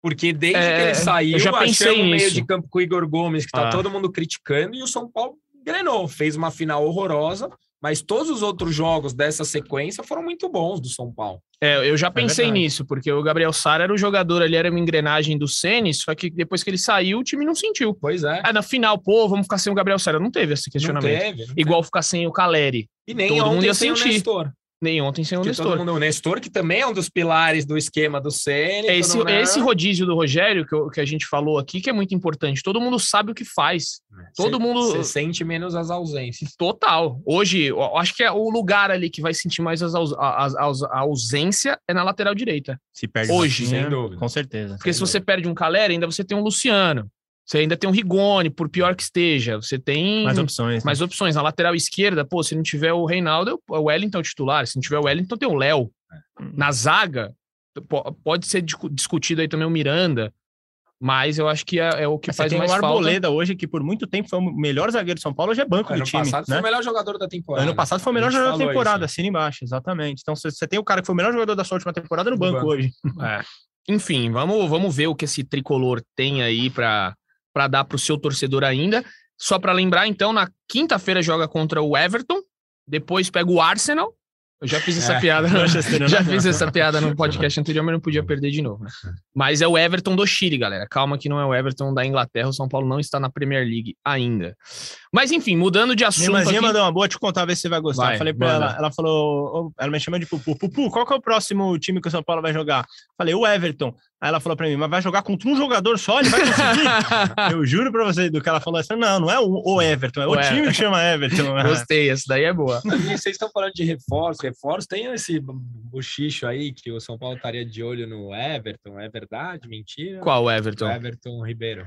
Porque desde é, que ele saiu, eu já pensei no meio de campo com o Igor Gomes, que tá ah. todo mundo criticando, e o São Paulo engrenou. Fez uma final horrorosa, mas todos os outros jogos dessa sequência foram muito bons do São Paulo. É, eu já é pensei é nisso, porque o Gabriel Sara era o jogador ali, era uma engrenagem do Ceni, só que depois que ele saiu, o time não sentiu. Pois é. Aí na final, pô, vamos ficar sem o Gabriel Sara. Não teve esse questionamento. Não teve, não Igual teve. ficar sem o Caleri. E nem Todo mundo ia sem sentir. o Nestor. Nem ontem sem o Nestor. Mundo, o Nestor, que também é um dos pilares do esquema do Ceni. É esse, esse rodízio do Rogério, que, eu, que, a gente falou aqui, que é muito importante. Todo mundo sabe o que faz. É, Todo cê, mundo. Você sente menos as ausências. Total. Hoje, eu acho que é o lugar ali que vai sentir mais as, as, as, a ausência é na lateral direita. Se perde Hoje. Sem dúvida. Com certeza. Porque se você perde um Calera, ainda você tem um Luciano. Você ainda tem um Rigoni, por pior que esteja. Você tem mais opções. Né? Mais né? opções. Na lateral esquerda, pô, se não tiver o Reinaldo, é o Wellington é o titular. Se não tiver o Wellington, tem o Léo. É. Na zaga, pode ser discutido aí também o Miranda. Mas eu acho que é, é o que mas faz mais falta. o Arboleda hoje, que por muito tempo foi o melhor zagueiro de São Paulo, hoje é banco ano do time. Ano passado né? foi o melhor jogador da temporada. Ano passado foi o melhor jogador da temporada, assina embaixo, exatamente. Então você tem o cara que foi o melhor jogador da sua última temporada no, banco, banco, hoje. É. Enfim, vamos, vamos ver o que esse tricolor tem aí para para dar para o seu torcedor ainda. Só para lembrar, então, na quinta-feira joga contra o Everton, depois pega o Arsenal. Eu já fiz essa é, piada, [laughs] [laughs] já fiz essa piada no podcast anterior, mas não podia perder de novo. Né? Mas é o Everton do Chile, galera. Calma que não é o Everton da Inglaterra. O São Paulo não está na Premier League ainda. Mas enfim, mudando de assunto. Minha aqui... mandou uma boa te contar, ver se você vai gostar. Vai, Falei para ela, ela falou, ela me chama de Pupu. Pupu, qual que é o próximo time que o São Paulo vai jogar? Falei, o Everton. Aí ela falou para mim, mas vai jogar contra um jogador só? Ele vai conseguir? [laughs] eu juro para você, do que ela falou assim, não, não é o, Everton, é o, o time que chama Everton. [laughs] Gostei, essa daí é boa. E vocês estão falando de reforço, reforço, tem esse bochicho aí que o São Paulo estaria de olho no Everton, é verdade, mentira? Qual Everton? O Everton Ribeiro.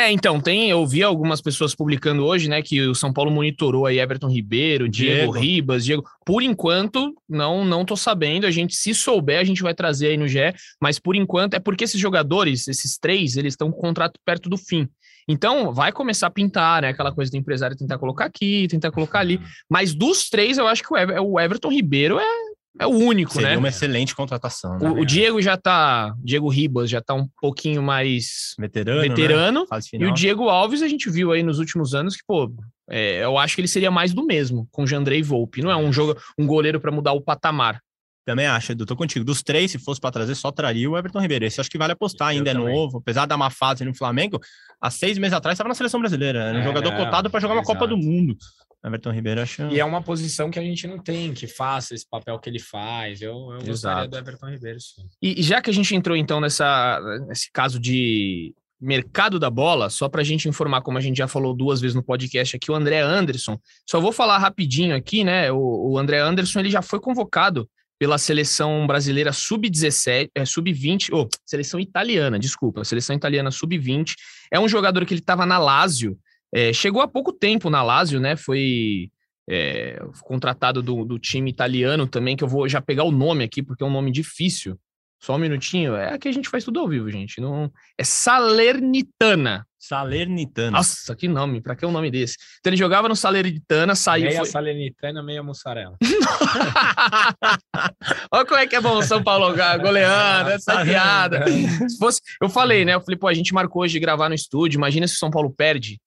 É, então, tem, eu vi algumas pessoas publicando hoje, né, que o São Paulo monitorou aí Everton Ribeiro, Diego, Diego. Ribas, Diego. Por enquanto, não não tô sabendo, a gente se souber, a gente vai trazer aí no GE, mas por enquanto é porque esses jogadores, esses três, eles estão com o contrato perto do fim. Então, vai começar a pintar, né, aquela coisa do empresário tentar colocar aqui, tentar colocar ali, mas dos três, eu acho que o Everton Ribeiro é é o único, Seria né? uma excelente contratação. Né? O, o, Diego já tá, Diego Ribas já tá um pouquinho mais veterano, veterano né? e o Diego Alves a gente viu aí nos últimos anos que, pô, é, eu acho que ele seria mais do mesmo com o Jandrei Volpe. Não é um jogo, um goleiro para mudar o patamar. Também acho, Edu, tô contigo. Dos três, se fosse para trazer, só traria o Everton Ribeiro. Esse acho que vale apostar, ainda eu é também. novo. Apesar da má fase no Flamengo, há seis meses atrás estava na seleção brasileira. Era um é, jogador cotado para jogar uma Copa do Mundo. Everton Ribeiro acho. E é uma posição que a gente não tem, que faça esse papel que ele faz. Eu, eu gostaria do Everton Ribeiro, sim. E, já que a gente entrou, então, nessa, nesse caso de mercado da bola, só para a gente informar, como a gente já falou duas vezes no podcast aqui, o André Anderson. Só vou falar rapidinho aqui, né? O, o André Anderson ele já foi convocado pela seleção brasileira sub-17, é, sub-20, ou oh, seleção italiana, desculpa, seleção italiana sub-20. É um jogador que ele estava na Lazio, é, chegou há pouco tempo na Lazio, né? Foi é, contratado do, do, time italiano também, que eu vou já pegar o nome aqui, porque é um nome difícil. Só um minutinho. É que a gente faz tudo ao vivo, gente. Não É Salernitana. Salernitana. Nossa, que nome. Pra que um nome desse? Então ele jogava no Salernitana, saiu. Meia foi... Salernitana, meia mussarela. [laughs] Olha como é que é bom o São Paulo goleando, essa piada. Se fosse... Eu falei, né? Eu falei, pô, a gente marcou hoje de gravar no estúdio. Imagina se o São Paulo perde.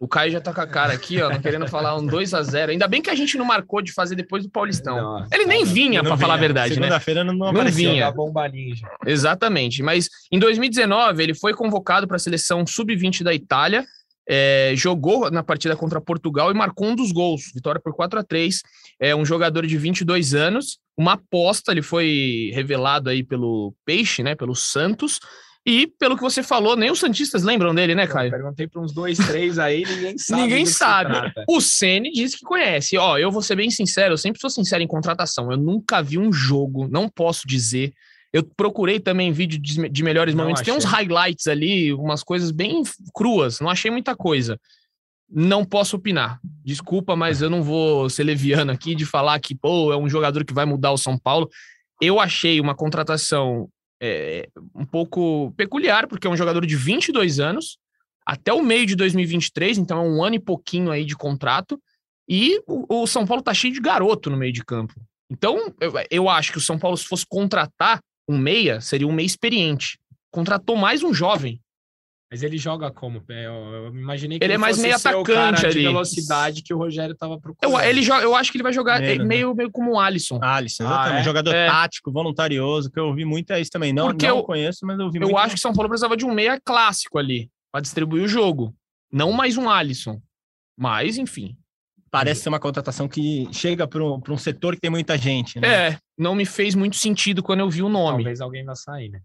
O Caio já tá com a cara aqui, ó, não querendo falar um 2 a 0 Ainda bem que a gente não marcou de fazer depois do Paulistão. Não, ele nem vinha, para falar a verdade, Segunda né? Segunda-feira não, não, não vinha. Bomba ninja. Exatamente. Mas em 2019, ele foi convocado para a seleção sub-20 da Itália, é, jogou na partida contra Portugal e marcou um dos gols. Vitória por 4 a 3 É um jogador de 22 anos, uma aposta, ele foi revelado aí pelo Peixe, né, pelo Santos. E, pelo que você falou, nem os Santistas lembram dele, né, Caio? Eu perguntei para uns dois, três aí, ninguém [laughs] sabe. ninguém sabe. O Ceni diz que conhece. Ó, eu vou ser bem sincero, eu sempre sou sincero em contratação. Eu nunca vi um jogo, não posso dizer. Eu procurei também vídeo de, de melhores não momentos. Achei. Tem uns highlights ali, umas coisas bem cruas. Não achei muita coisa. Não posso opinar. Desculpa, mas eu não vou ser leviano aqui de falar que, pô, é um jogador que vai mudar o São Paulo. Eu achei uma contratação é, um pouco peculiar, porque é um jogador de 22 anos, até o meio de 2023, então é um ano e pouquinho aí de contrato, e o, o São Paulo tá cheio de garoto no meio de campo. Então, eu, eu acho que o São Paulo, se fosse contratar um meia, seria um meia experiente. Contratou mais um jovem. Mas ele joga como? É, eu, eu imaginei que ele, ele é mais meio atacante ali. velocidade que o Rogério estava procurando. Eu, ele joga, eu acho que ele vai jogar meio, meio, né? meio como o Alisson. Alisson, exatamente. Ah, é? Jogador é. tático, voluntarioso, que eu ouvi muito é isso também. Não, Porque não eu conheço, mas eu ouvi eu muito. Eu acho que São Paulo precisava de um meia clássico ali, para distribuir o jogo. Não mais um Alisson. Mas, enfim. Parece ser uma contratação que chega para um, um setor que tem muita gente. Né? É, não me fez muito sentido quando eu vi o nome. Talvez alguém vai sair, né?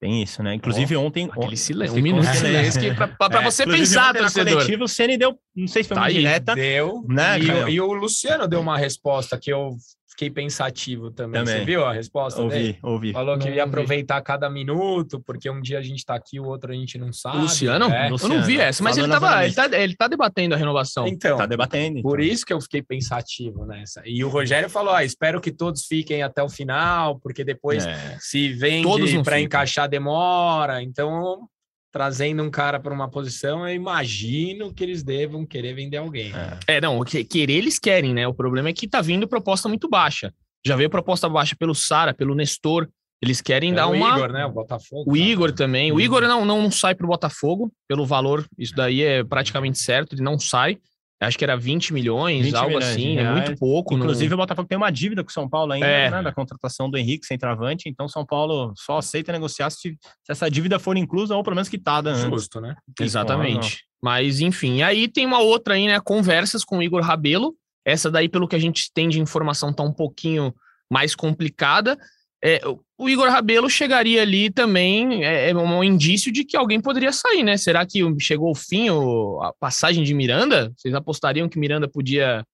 Tem isso, né? Inclusive oh, ontem. Aquele silêncio, um minuto de silêncio para é, você pensar, torcedor. Na coletiva, o Ceni deu, não sei se foi tá uma aí, direta. Deu, né? E, e, o Luciano deu uma resposta que eu fiquei pensativo também. também. Você viu a resposta ouvi, dele? Ouvi, Falou que ia aproveitar cada minuto, porque um dia a gente tá aqui, o outro a gente não sabe. O Luciano? É. Luciano? Eu não vi essa, mas ele, tava, ele, tá, ele tá debatendo a renovação. Então, tá debatendo. Por então. isso que eu fiquei pensativo nessa. E o Rogério falou: ah, espero que todos fiquem até o final, porque depois é. se vende para encaixar demora. Então, trazendo um cara para uma posição, eu imagino que eles devam querer vender alguém. É, é não, querer eles querem, né? O problema é que tá vindo proposta muito baixa. Já veio proposta baixa pelo Sara, pelo Nestor. Eles querem é dar o uma. O Igor, né? O Botafogo. O Igor também. O Igor não, não, não sai para o Botafogo pelo valor. Isso daí é praticamente certo. Ele não sai. Acho que era 20 milhões, 20 algo milhões assim, é muito pouco. Inclusive, no... o Botafogo tem uma dívida com o São Paulo ainda, é. né, da contratação do Henrique centroavante. Então, São Paulo só aceita negociar se, se essa dívida for inclusa ou pelo menos quitada. Né? Justo, né? Exatamente. Mas, enfim, aí tem uma outra aí, né? Conversas com o Igor Rabelo. Essa daí, pelo que a gente tem de informação, tá um pouquinho mais complicada. É, o Igor Rabelo chegaria ali também, é, é, um indício de que alguém poderia sair, né? Será que chegou o fim, o, a passagem de Miranda? Vocês apostariam que Miranda podia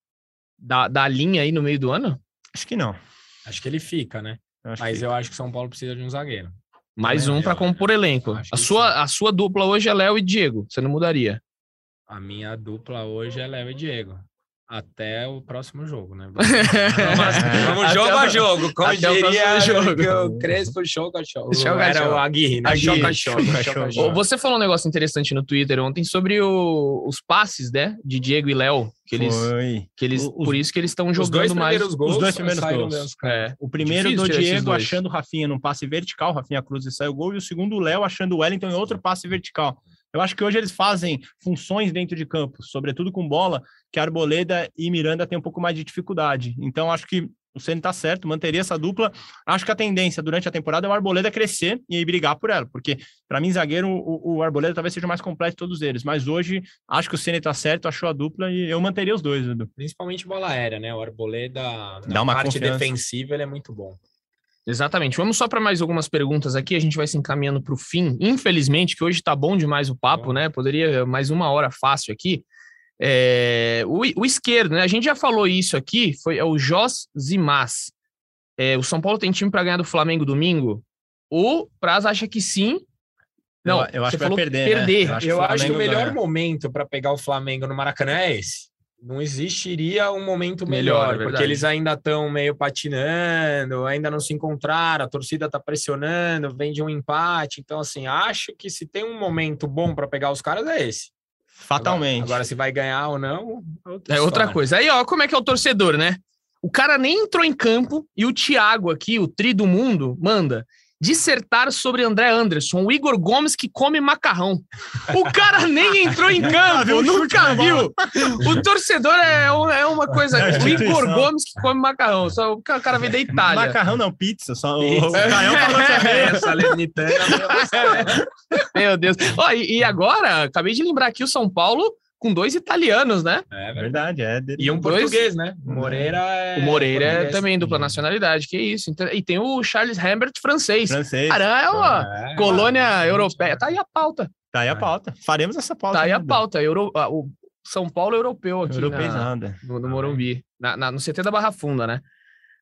dar, dar a linha aí no meio do ano? Acho que não. Acho que ele fica, né? Eu Mas eu acho que São Paulo precisa de um zagueiro. Mais um para compor elenco. A sua, a sua dupla hoje é Léo e Diego. Você não mudaria? A minha dupla hoje é Léo e Diego até o próximo jogo, né? [laughs] Vamos, [laughs] jogo a jogo, como diria o, jogo. Crespo, jogo a jogo. Jogo Era o Aguirre, né? Aguirre. Choca, choca, choca, Você falou um negócio interessante no Twitter ontem sobre o, os passes, né? De Diego e Léo. Que eles, Foi. que eles, os, por isso que eles estão jogando mais. Gols, os dois primeiros gols. É. O primeiro do Diego achando o Rafinha num passe vertical, Rafinha Cruz e saiu o gol, e o segundo o Léo achando o Wellington em outro passe vertical. Eu acho que hoje eles fazem funções dentro de campo, sobretudo com bola, que Arboleda e Miranda têm um pouco mais de dificuldade. Então, acho que o Ceni está certo, manteria essa dupla. Acho que a tendência durante a temporada é o Arboleda crescer e brigar por ela, porque para mim, zagueiro, o, o, Arboleda talvez seja o mais completo de todos eles. Mas hoje, acho que o Ceni está certo, achou a dupla e eu manteria os dois, Edu. Principalmente bola aérea, né? O Arboleda, na uma parte confiança. defensiva, ele é muito bom. Exatamente. Vamos só para mais algumas perguntas aqui. A gente vai se encaminhando para o fim. Infelizmente, que hoje está bom demais o papo, né? Poderia mais uma hora fácil aqui. É, o, o, esquerdo, né? A gente já falou isso aqui, foi é o Jos Zimas. É, o São Paulo tem time para ganhar do Flamengo domingo? O Praz acha que sim. Não, eu, eu acho que vai perder. perder. Né? Eu, acho, eu que, acho que o melhor ganha. momento para pegar o Flamengo no Maracanã é esse não existiria um momento melhor, melhor é porque eles ainda estão meio patinando, ainda não se encontraram, a torcida está pressionando, vem de um empate. Então, assim, acho que se tem um momento bom para pegar os caras é esse. Fatalmente. Agora, agora, se vai ganhar ou não. É outra, é outra coisa. Aí, ó, como é que é o torcedor, né? O cara nem entrou em campo e o Thiago aqui, o tri do mundo, manda dissertar sobre André Anderson, o Igor Gomes que come macarrão. O cara nem entrou em [laughs] campo, nunca viu. O torcedor é, é uma coisa. É o Igor Gomes que come macarrão. Só o cara vem da Itália. Macarrão não, pizza. Só pizza. O Caio falou [laughs] também. Meu Deus. Ó, e, e agora, acabei de lembrar aqui o São Paulo com dois italianos, né? É verdade, é. E um dois... português, né? O Moreira é. O Moreira é também dupla nacionalidade, que isso. Então, e tem o Charles Hambert francês. Francês. Cara, é uma é, colônia é, europeia. Tá aí a pauta. Tá aí a pauta. Faremos essa pauta. Tá aí a pauta. Euro... o São Paulo europeu aqui. Europeizada. No, no Morumbi. Na, na, no CT da Barra Funda, né?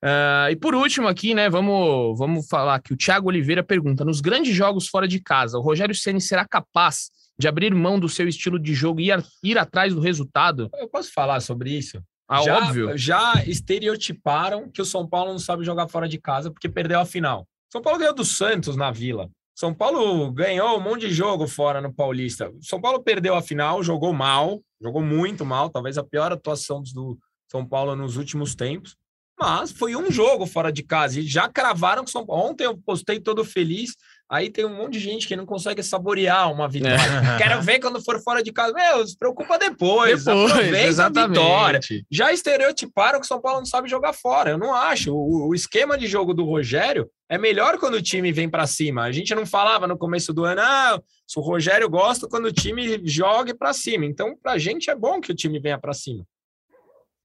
Uh, e por último aqui, né, vamos, vamos falar que o Thiago Oliveira pergunta: nos grandes jogos fora de casa, o Rogério Ceni será capaz de abrir mão do seu estilo de jogo e ir, ir atrás do resultado? Eu posso falar sobre isso? Ah, já, óbvio. Já estereotiparam que o São Paulo não sabe jogar fora de casa porque perdeu a final. São Paulo ganhou do Santos na Vila. São Paulo ganhou um monte de jogo fora no Paulista. São Paulo perdeu a final, jogou mal, jogou muito mal, talvez a pior atuação do São Paulo nos últimos tempos. Mas foi um jogo fora de casa e já cravaram que São Paulo. Ontem eu postei todo feliz Aí tem um monte de gente que não consegue saborear uma vitória. É. [laughs] Quero ver quando for fora de casa. Meu, se preocupa depois. depois aproveita exatamente. a vitória. Já estereotiparam que o São Paulo não sabe jogar fora. Eu não acho. O, o esquema de jogo do Rogério é melhor quando o time vem para cima. A gente não falava no começo do ano, ah, o Rogério gosta quando o time jogue para cima. Então, para a gente é bom que o time venha para cima.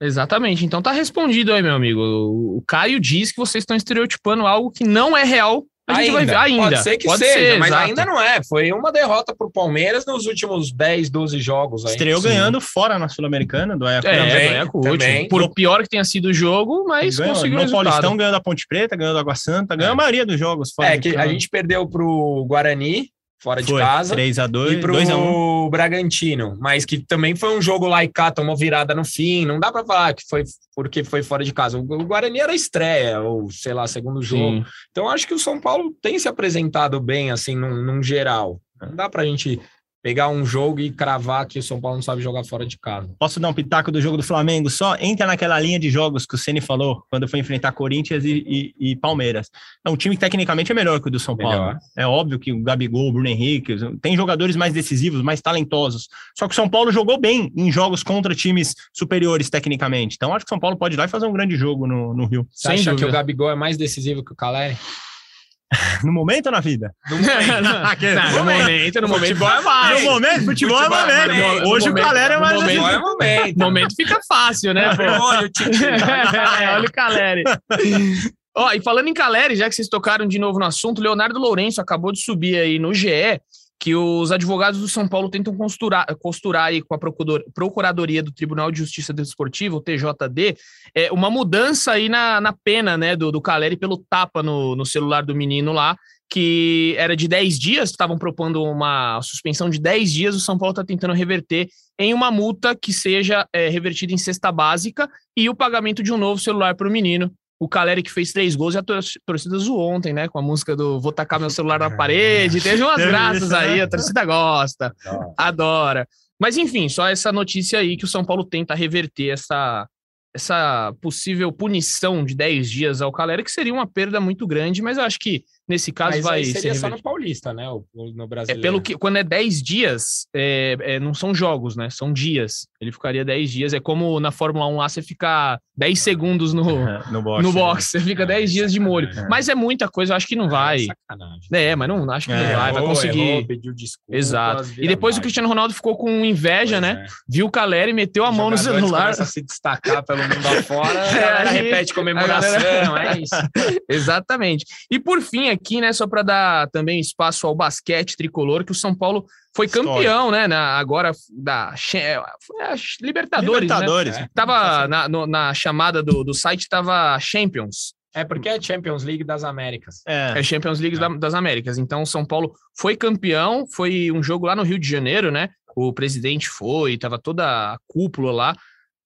Exatamente. Então tá respondido aí, meu amigo. O Caio diz que vocês estão estereotipando algo que não é real a gente ainda. vai ver ainda. Pode ser que Pode seja, ser, mas exato. ainda não é. Foi uma derrota para o Palmeiras nos últimos 10, 12 jogos. Aí. Estreou Sim. ganhando fora na Sul-Americana, do Ayacucho. É, Ayacucho. Por o pior que tenha sido o jogo, mas ganhou, conseguiu no Paulistão ganhando a Ponte Preta, ganhando a Água Santa, ganhou é. a maioria dos jogos. Fora é, que a gente perdeu para o Guarani, fora foi, de casa. 3 a 2 E pro 2 a 1. Bragantino, mas que também foi um jogo lá e cá, tomou virada no fim. Não dá para falar que foi porque foi fora de casa. O Guarani era estreia, ou sei lá, segundo jogo. Sim. Então acho que o São Paulo tem se apresentado bem, assim, num, num geral. Não dá pra gente pegar um jogo e cravar que o São Paulo não sabe jogar fora de casa. Posso dar um pitaco do jogo do Flamengo? Só entra naquela linha de jogos que o Ceni falou quando foi enfrentar Corinthians e, e, e, Palmeiras. É um time que tecnicamente é melhor que o do São melhor. Paulo. É óbvio que o Gabigol, o Bruno Henrique, tem jogadores mais decisivos, mais talentosos. Só que o São Paulo jogou bem em jogos contra times superiores tecnicamente. Então acho que o São Paulo pode ir lá e fazer um grande jogo no, no Rio. Você Sem acha dúvida. que o Gabigol é mais decisivo que o Caleri? [laughs] No momento ou na vida? No momento. [laughs] no, momento, no momento. Futebol é mais. No momento, futebol, futebol é mais. É Hoje o Caleri é mais. No momento, é momento. [laughs] momento fica fácil, né? Olha o Olha o Caleri. Ó, e falando em Caleri, já que vocês tocaram de novo no assunto, Leonardo Lourenço acabou de subir aí no GE que os advogados do São Paulo tentam costurar, costurar aí com a Procuradoria do Tribunal de Justiça Desportiva, o TJD, é, uma mudança aí na, na pena né, do, do Caleri pelo tapa no, no celular do menino lá, que era de 10 dias, estavam propondo uma suspensão de 10 dias, o São Paulo está tentando reverter em uma multa que seja é, revertida em cesta básica e o pagamento de um novo celular para o menino o Caleri que fez três gols e a torcida zoou ontem, né? Com a música do Vou tacar meu celular na [laughs] parede. Teve umas graças aí, a torcida gosta, adora. Mas enfim, só essa notícia aí que o São Paulo tenta reverter essa, essa possível punição de 10 dias ao Caleri, que seria uma perda muito grande, mas eu acho que Nesse caso Mas vai seria ser só no Paulista, né? No brasileiro. É pelo que quando é 10 dias, é, é, não são jogos, né? São dias. Ele ficaria 10 dias. É como na Fórmula 1 lá você fica 10 segundos no, [laughs] no box. No box. Né? Você fica 10 é, dias de molho. É. Mas é muita coisa, eu acho que não vai. É, é mas não acho que não vai. Errou, vai conseguir. Errou, pediu desculpa, Exato. E depois o Cristiano Ronaldo ficou com inveja, pois né? Viu o Caleri, meteu a mão no celular. Começa a se destacar pelo mundo afora. [laughs] é, repete comemoração, galera... é [laughs] isso. Exatamente. E por fim, aqui, né, só para dar também espaço ao basquete tricolor, que o São Paulo foi campeão, né? Na, agora da é, Libertadores. Libertadores. Né? É. Tava na, no, na chamada do, do site, tava Champions. É porque é Champions League das Américas. É, é Champions League é. das Américas. Então, o São Paulo foi campeão, foi um jogo lá no Rio de Janeiro, né? O presidente foi, tava toda a cúpula lá.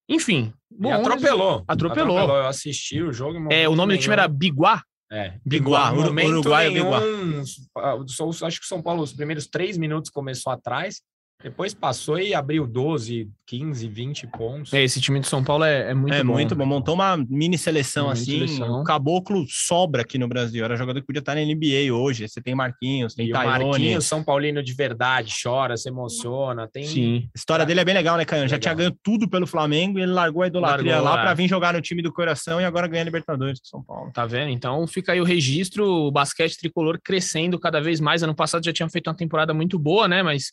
Enfim. Bom, atropelou. atropelou. Atropelou. Eu assisti o jogo. É, o nome nenhum. do time era Biguá. É, Biguá, Uruguai Biguá. Acho que o São Paulo, os primeiros três minutos começou atrás, depois passou e abriu 12, 15, 20 pontos. É, esse time de São Paulo é, é muito é, bom. muito bom. Montou uma mini seleção mini assim. Seleção. O Caboclo sobra aqui no Brasil. Era jogador que podia estar na NBA hoje. Você tem Marquinhos, tem e Marquinhos, São Paulino de verdade, chora, se emociona. Tem... Sim. A história dele é bem legal, né, Caio? Já tinha ganho tudo pelo Flamengo e ele largou a idolatria largou, lá é. para vir jogar no time do coração e agora ganha Libertadores com São Paulo. Tá vendo? Então fica aí o registro, o basquete tricolor crescendo cada vez mais. Ano passado já tinha feito uma temporada muito boa, né? Mas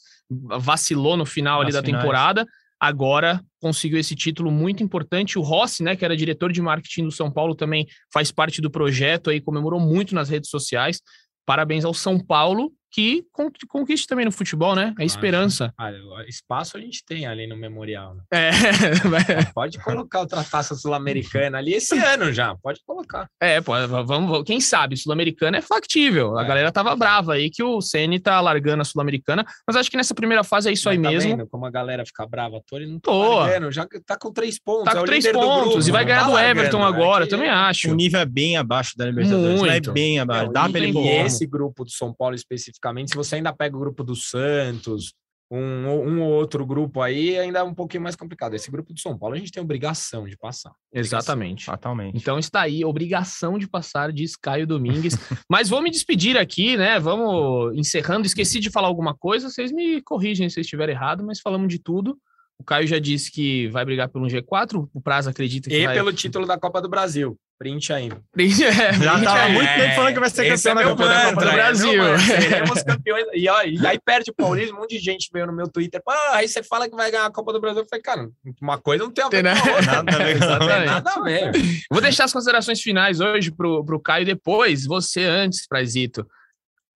vacilou no final ali da temporada. Agora conseguiu esse título muito importante. O Rossi, né, que era diretor de marketing do São Paulo, também faz parte do projeto aí, comemorou muito nas redes sociais. Parabéns ao São Paulo que conquiste também no futebol, né? É esperança. Ah, espaço a gente tem ali no memorial. Né? É. [laughs] pode colocar outra taça sul-americana ali esse ano já, pode colocar. É, pode, vamos, quem sabe, sul-americana é factível. A é. galera tava brava aí que o CN tá largando a sul-americana, mas acho que nessa primeira fase é isso mas aí tá mesmo. Vendo como a galera fica brava, tô, ele não tá largando, já tá com três pontos. Tá com é três pontos grupo, e vai ganhar tá do Everton largando, agora, é também acho. O nível é bem abaixo da Libertadores, Muito. é bem abaixo. Dá pra ele esse grupo do São Paulo especificamente, se você ainda pega o grupo do Santos, um, um ou outro grupo aí, ainda é um pouquinho mais complicado. Esse grupo do São Paulo a gente tem obrigação de passar. Exatamente. Fatalmente. Então está aí, obrigação de passar, diz Caio Domingues. [laughs] Mas vou me despedir aqui, né? Vamos encerrando. Esqueci de falar alguma coisa, vocês me corrigem se eu estiver errado, mas falamos de tudo. O Caio já disse que vai brigar pelo G4, o Prazo acredita que e vai... pelo título da Copa do Brasil. Print aí. Print, é, Já estava há muito tempo falando que vai ser campeão é da Copa, mantra, do Brasil. É [laughs] Seremos campeões. E, ó, e aí perde o Paulismo, um monte de gente veio no meu Twitter. Ah, aí você fala que vai ganhar a Copa do Brasil. Eu falei, cara, uma coisa não tem a ver tem, com a outra. Nada a ver, nada a ver. [laughs] Vou deixar as considerações finais hoje pro, pro Caio depois. Você antes, Prazito.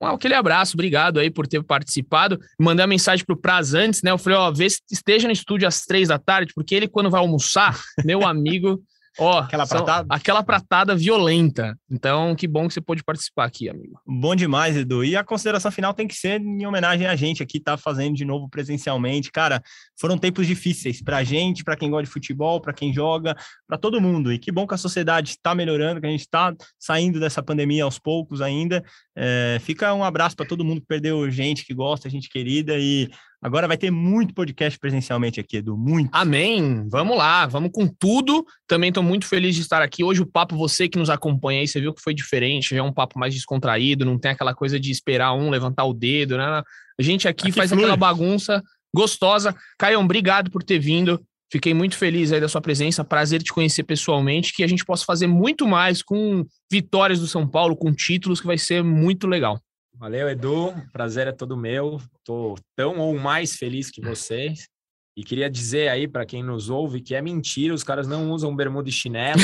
Um, aquele abraço, obrigado aí por ter participado. Mandei uma mensagem pro Praz antes, né? Eu falei, ó, vê se esteja no estúdio às três da tarde, porque ele, quando vai almoçar, meu amigo. Ó, aquela pratada? aquela pratada violenta. Então, que bom que você pôde participar aqui, amigo. Bom demais, Edu. E a consideração final tem que ser em homenagem a gente aqui, tá fazendo de novo presencialmente. Cara, foram tempos difíceis pra gente, para quem gosta de futebol, para quem joga, para todo mundo. E que bom que a sociedade está melhorando, que a gente está saindo dessa pandemia aos poucos ainda. É, fica um abraço para todo mundo que perdeu gente que gosta, gente querida. E Agora vai ter muito podcast presencialmente aqui, Edu, muito. Amém. Vamos lá, vamos com tudo. Também estou muito feliz de estar aqui. Hoje o papo, você que nos acompanha aí, você viu que foi diferente, já é um papo mais descontraído, não tem aquela coisa de esperar um levantar o dedo, né? A gente aqui, aqui faz flui. aquela bagunça gostosa. Caio, obrigado por ter vindo. Fiquei muito feliz aí da sua presença, prazer te conhecer pessoalmente, que a gente possa fazer muito mais com vitórias do São Paulo, com títulos, que vai ser muito legal. Valeu, Edu. Prazer é todo meu. Estou tão ou mais feliz que vocês. E queria dizer aí para quem nos ouve que é mentira, os caras não usam bermuda e chinelo.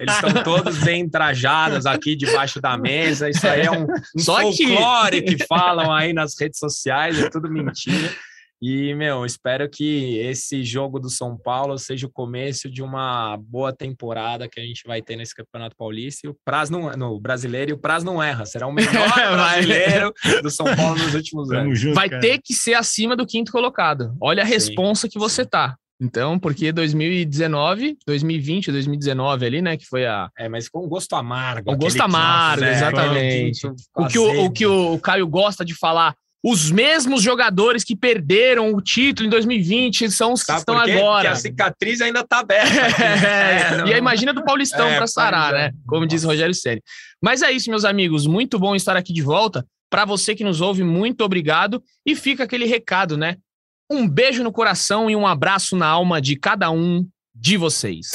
Eles estão [laughs] todos bem trajados aqui debaixo da mesa. Isso aí é um, um Só folclore que... que falam aí nas redes sociais, é tudo mentira. E, meu, espero que esse jogo do São Paulo seja o começo de uma boa temporada que a gente vai ter nesse Campeonato Paulista. E o Praz não, no brasileiro, e o Praz não erra. Será o [laughs] melhor brasileiro do São Paulo nos últimos anos. Junto, vai cara. ter que ser acima do quinto colocado. Olha a sim, responsa que você tá. Então, porque 2019, 2020, 2019 ali, né, que foi a... É, mas com um gosto amargo. O gosto amargo, exatamente. O que o, o que o Caio gosta de falar, os mesmos jogadores que perderam o título em 2020 são os que estão agora. Porque a cicatriz ainda está aberta. [laughs] é, é, e a imagina do Paulistão é, para sarar, né? Como diz Rogério Ceni. Mas é isso, meus amigos. Muito bom estar aqui de volta. Para você que nos ouve, muito obrigado. E fica aquele recado, né? Um beijo no coração e um abraço na alma de cada um de vocês.